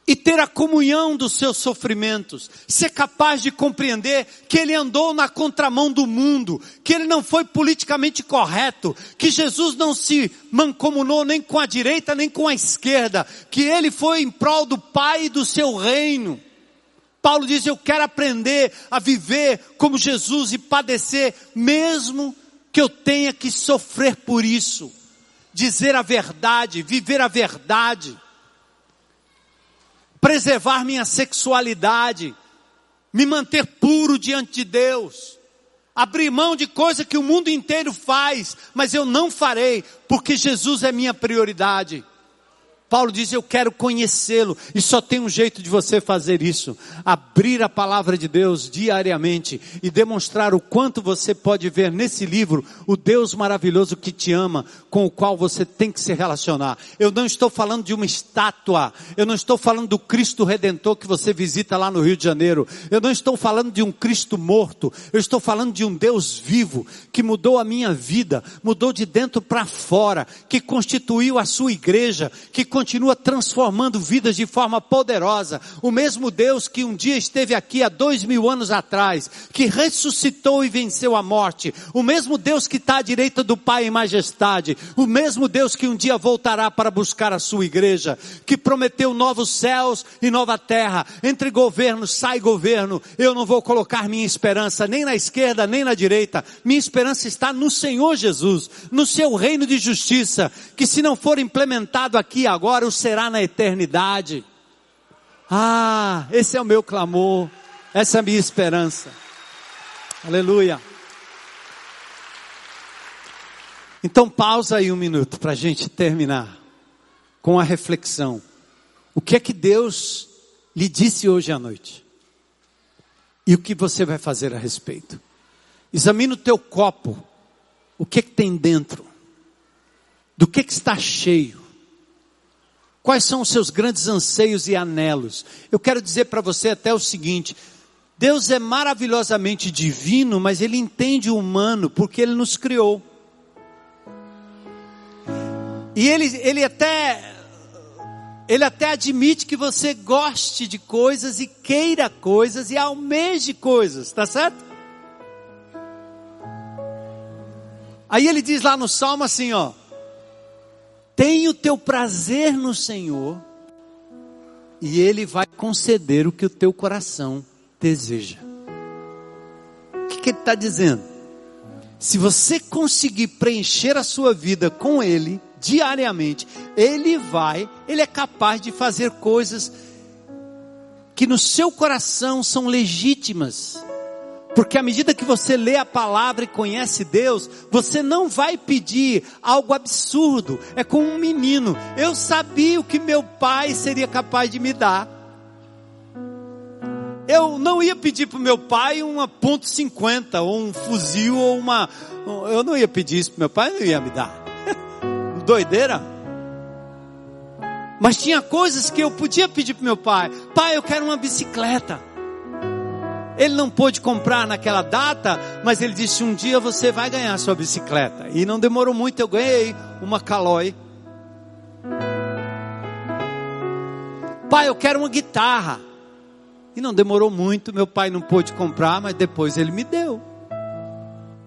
e ter a comunhão dos seus sofrimentos, ser capaz de compreender que ele andou na contramão do mundo, que ele não foi politicamente correto, que Jesus não se mancomunou nem com a direita nem com a esquerda, que ele foi em prol do Pai e do seu reino. Paulo diz: Eu quero aprender a viver como Jesus e padecer, mesmo que eu tenha que sofrer por isso. Dizer a verdade, viver a verdade preservar minha sexualidade, me manter puro diante de Deus, abrir mão de coisa que o mundo inteiro faz, mas eu não farei, porque Jesus é minha prioridade. Paulo diz: Eu quero conhecê-lo, e só tem um jeito de você fazer isso: abrir a palavra de Deus diariamente e demonstrar o quanto você pode ver nesse livro o Deus maravilhoso que te ama, com o qual você tem que se relacionar. Eu não estou falando de uma estátua, eu não estou falando do Cristo Redentor que você visita lá no Rio de Janeiro, eu não estou falando de um Cristo morto, eu estou falando de um Deus vivo que mudou a minha vida, mudou de dentro para fora, que constituiu a sua igreja, que continua transformando vidas de forma poderosa. O mesmo Deus que um dia esteve aqui há dois mil anos atrás, que ressuscitou e venceu a morte. O mesmo Deus que está à direita do Pai em majestade. O mesmo Deus que um dia voltará para buscar a sua igreja. Que prometeu novos céus e nova terra. Entre governo, sai governo. Eu não vou colocar minha esperança nem na esquerda nem na direita. Minha esperança está no Senhor Jesus, no seu reino de justiça. Que se não for implementado aqui agora, agora o será na eternidade. Ah, esse é o meu clamor, essa é a minha esperança. Aleluia. Então pausa aí um minuto para a gente terminar com a reflexão. O que é que Deus lhe disse hoje à noite? E o que você vai fazer a respeito? Examine o teu copo. O que é que tem dentro? Do que é que está cheio? Quais são os seus grandes anseios e anelos? Eu quero dizer para você até o seguinte: Deus é maravilhosamente divino, mas Ele entende o humano porque Ele nos criou. E Ele, ele até, Ele até admite que você goste de coisas e queira coisas e almeje coisas, tá certo? Aí ele diz lá no Salmo assim, ó. Tem o teu prazer no Senhor e Ele vai conceder o que o teu coração deseja. O que, que Ele está dizendo? Se você conseguir preencher a sua vida com Ele, diariamente, Ele vai, Ele é capaz de fazer coisas que no seu coração são legítimas. Porque à medida que você lê a palavra e conhece Deus, você não vai pedir algo absurdo. É como um menino. Eu sabia o que meu pai seria capaz de me dar. Eu não ia pedir para o meu pai uma ponto .50 ou um fuzil ou uma. Eu não ia pedir isso para meu pai, não ia me dar. Doideira. Mas tinha coisas que eu podia pedir para meu pai. Pai, eu quero uma bicicleta. Ele não pôde comprar naquela data, mas ele disse: um dia você vai ganhar sua bicicleta. E não demorou muito, eu ganhei uma Caloi. Pai, eu quero uma guitarra. E não demorou muito, meu pai não pôde comprar, mas depois ele me deu.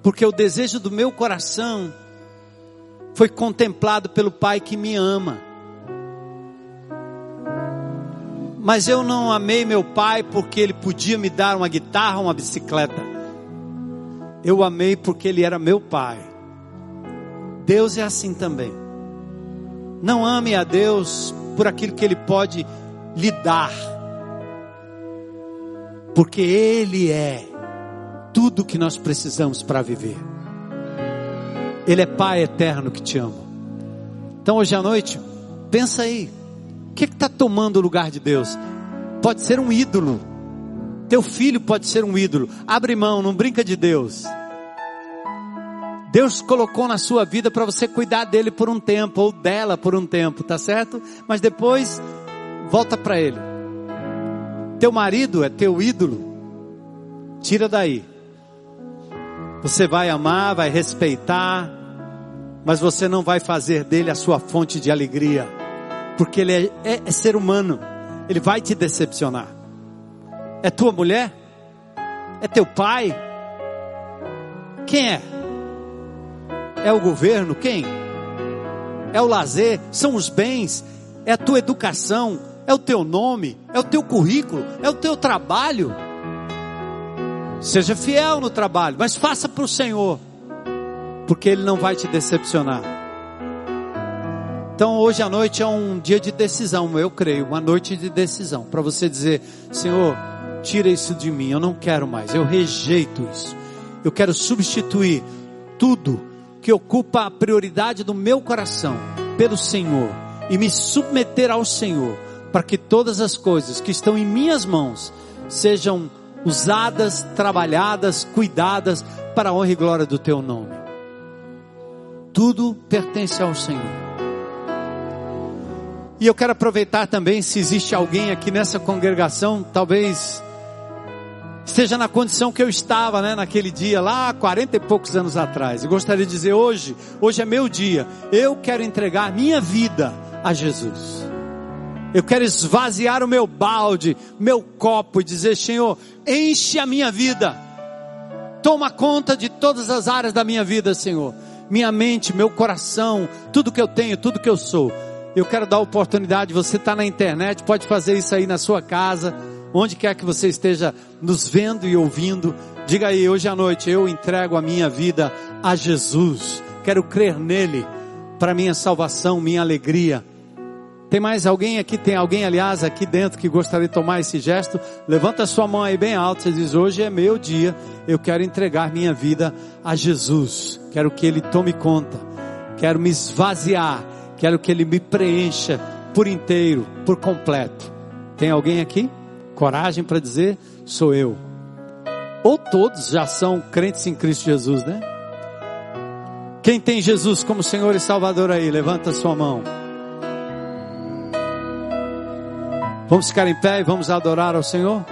Porque o desejo do meu coração foi contemplado pelo Pai que me ama. Mas eu não amei meu pai porque ele podia me dar uma guitarra, uma bicicleta. Eu amei porque ele era meu pai. Deus é assim também. Não ame a Deus por aquilo que ele pode lhe dar. Porque ele é tudo que nós precisamos para viver. Ele é Pai eterno que te ama. Então hoje à noite, pensa aí, o que está tomando o lugar de Deus? Pode ser um ídolo. Teu filho pode ser um ídolo. Abre mão, não brinca de Deus. Deus colocou na sua vida para você cuidar dele por um tempo, ou dela por um tempo, tá certo? Mas depois, volta para ele. Teu marido é teu ídolo. Tira daí. Você vai amar, vai respeitar, mas você não vai fazer dele a sua fonte de alegria, porque ele é, é, é ser humano, ele vai te decepcionar. É tua mulher? É teu pai? Quem é? É o governo? Quem? É o lazer? São os bens? É a tua educação? É o teu nome? É o teu currículo? É o teu trabalho? Seja fiel no trabalho, mas faça para o Senhor, porque Ele não vai te decepcionar. Então hoje à noite é um dia de decisão, eu creio, uma noite de decisão, para você dizer: Senhor, tira isso de mim, eu não quero mais, eu rejeito isso. Eu quero substituir tudo que ocupa a prioridade do meu coração pelo Senhor e me submeter ao Senhor, para que todas as coisas que estão em minhas mãos sejam usadas, trabalhadas, cuidadas para a honra e glória do teu nome. Tudo pertence ao Senhor. E eu quero aproveitar também, se existe alguém aqui nessa congregação, talvez esteja na condição que eu estava, né, naquele dia, lá 40 e poucos anos atrás. Eu gostaria de dizer hoje, hoje é meu dia. Eu quero entregar minha vida a Jesus. Eu quero esvaziar o meu balde, meu copo e dizer, Senhor, enche a minha vida. Toma conta de todas as áreas da minha vida, Senhor. Minha mente, meu coração, tudo que eu tenho, tudo que eu sou. Eu quero dar oportunidade, você está na internet, pode fazer isso aí na sua casa, onde quer que você esteja nos vendo e ouvindo. Diga aí, hoje à noite eu entrego a minha vida a Jesus. Quero crer nele para minha salvação, minha alegria tem mais alguém aqui? Tem alguém, aliás, aqui dentro que gostaria de tomar esse gesto? Levanta sua mão aí bem alto. Você diz: Hoje é meu dia. Eu quero entregar minha vida a Jesus. Quero que Ele tome conta. Quero me esvaziar. Quero que Ele me preencha por inteiro, por completo. Tem alguém aqui? Coragem para dizer: Sou eu. Ou todos já são crentes em Cristo Jesus, né? Quem tem Jesus como Senhor e Salvador aí? Levanta sua mão. Vamos ficar em pé e vamos adorar ao Senhor?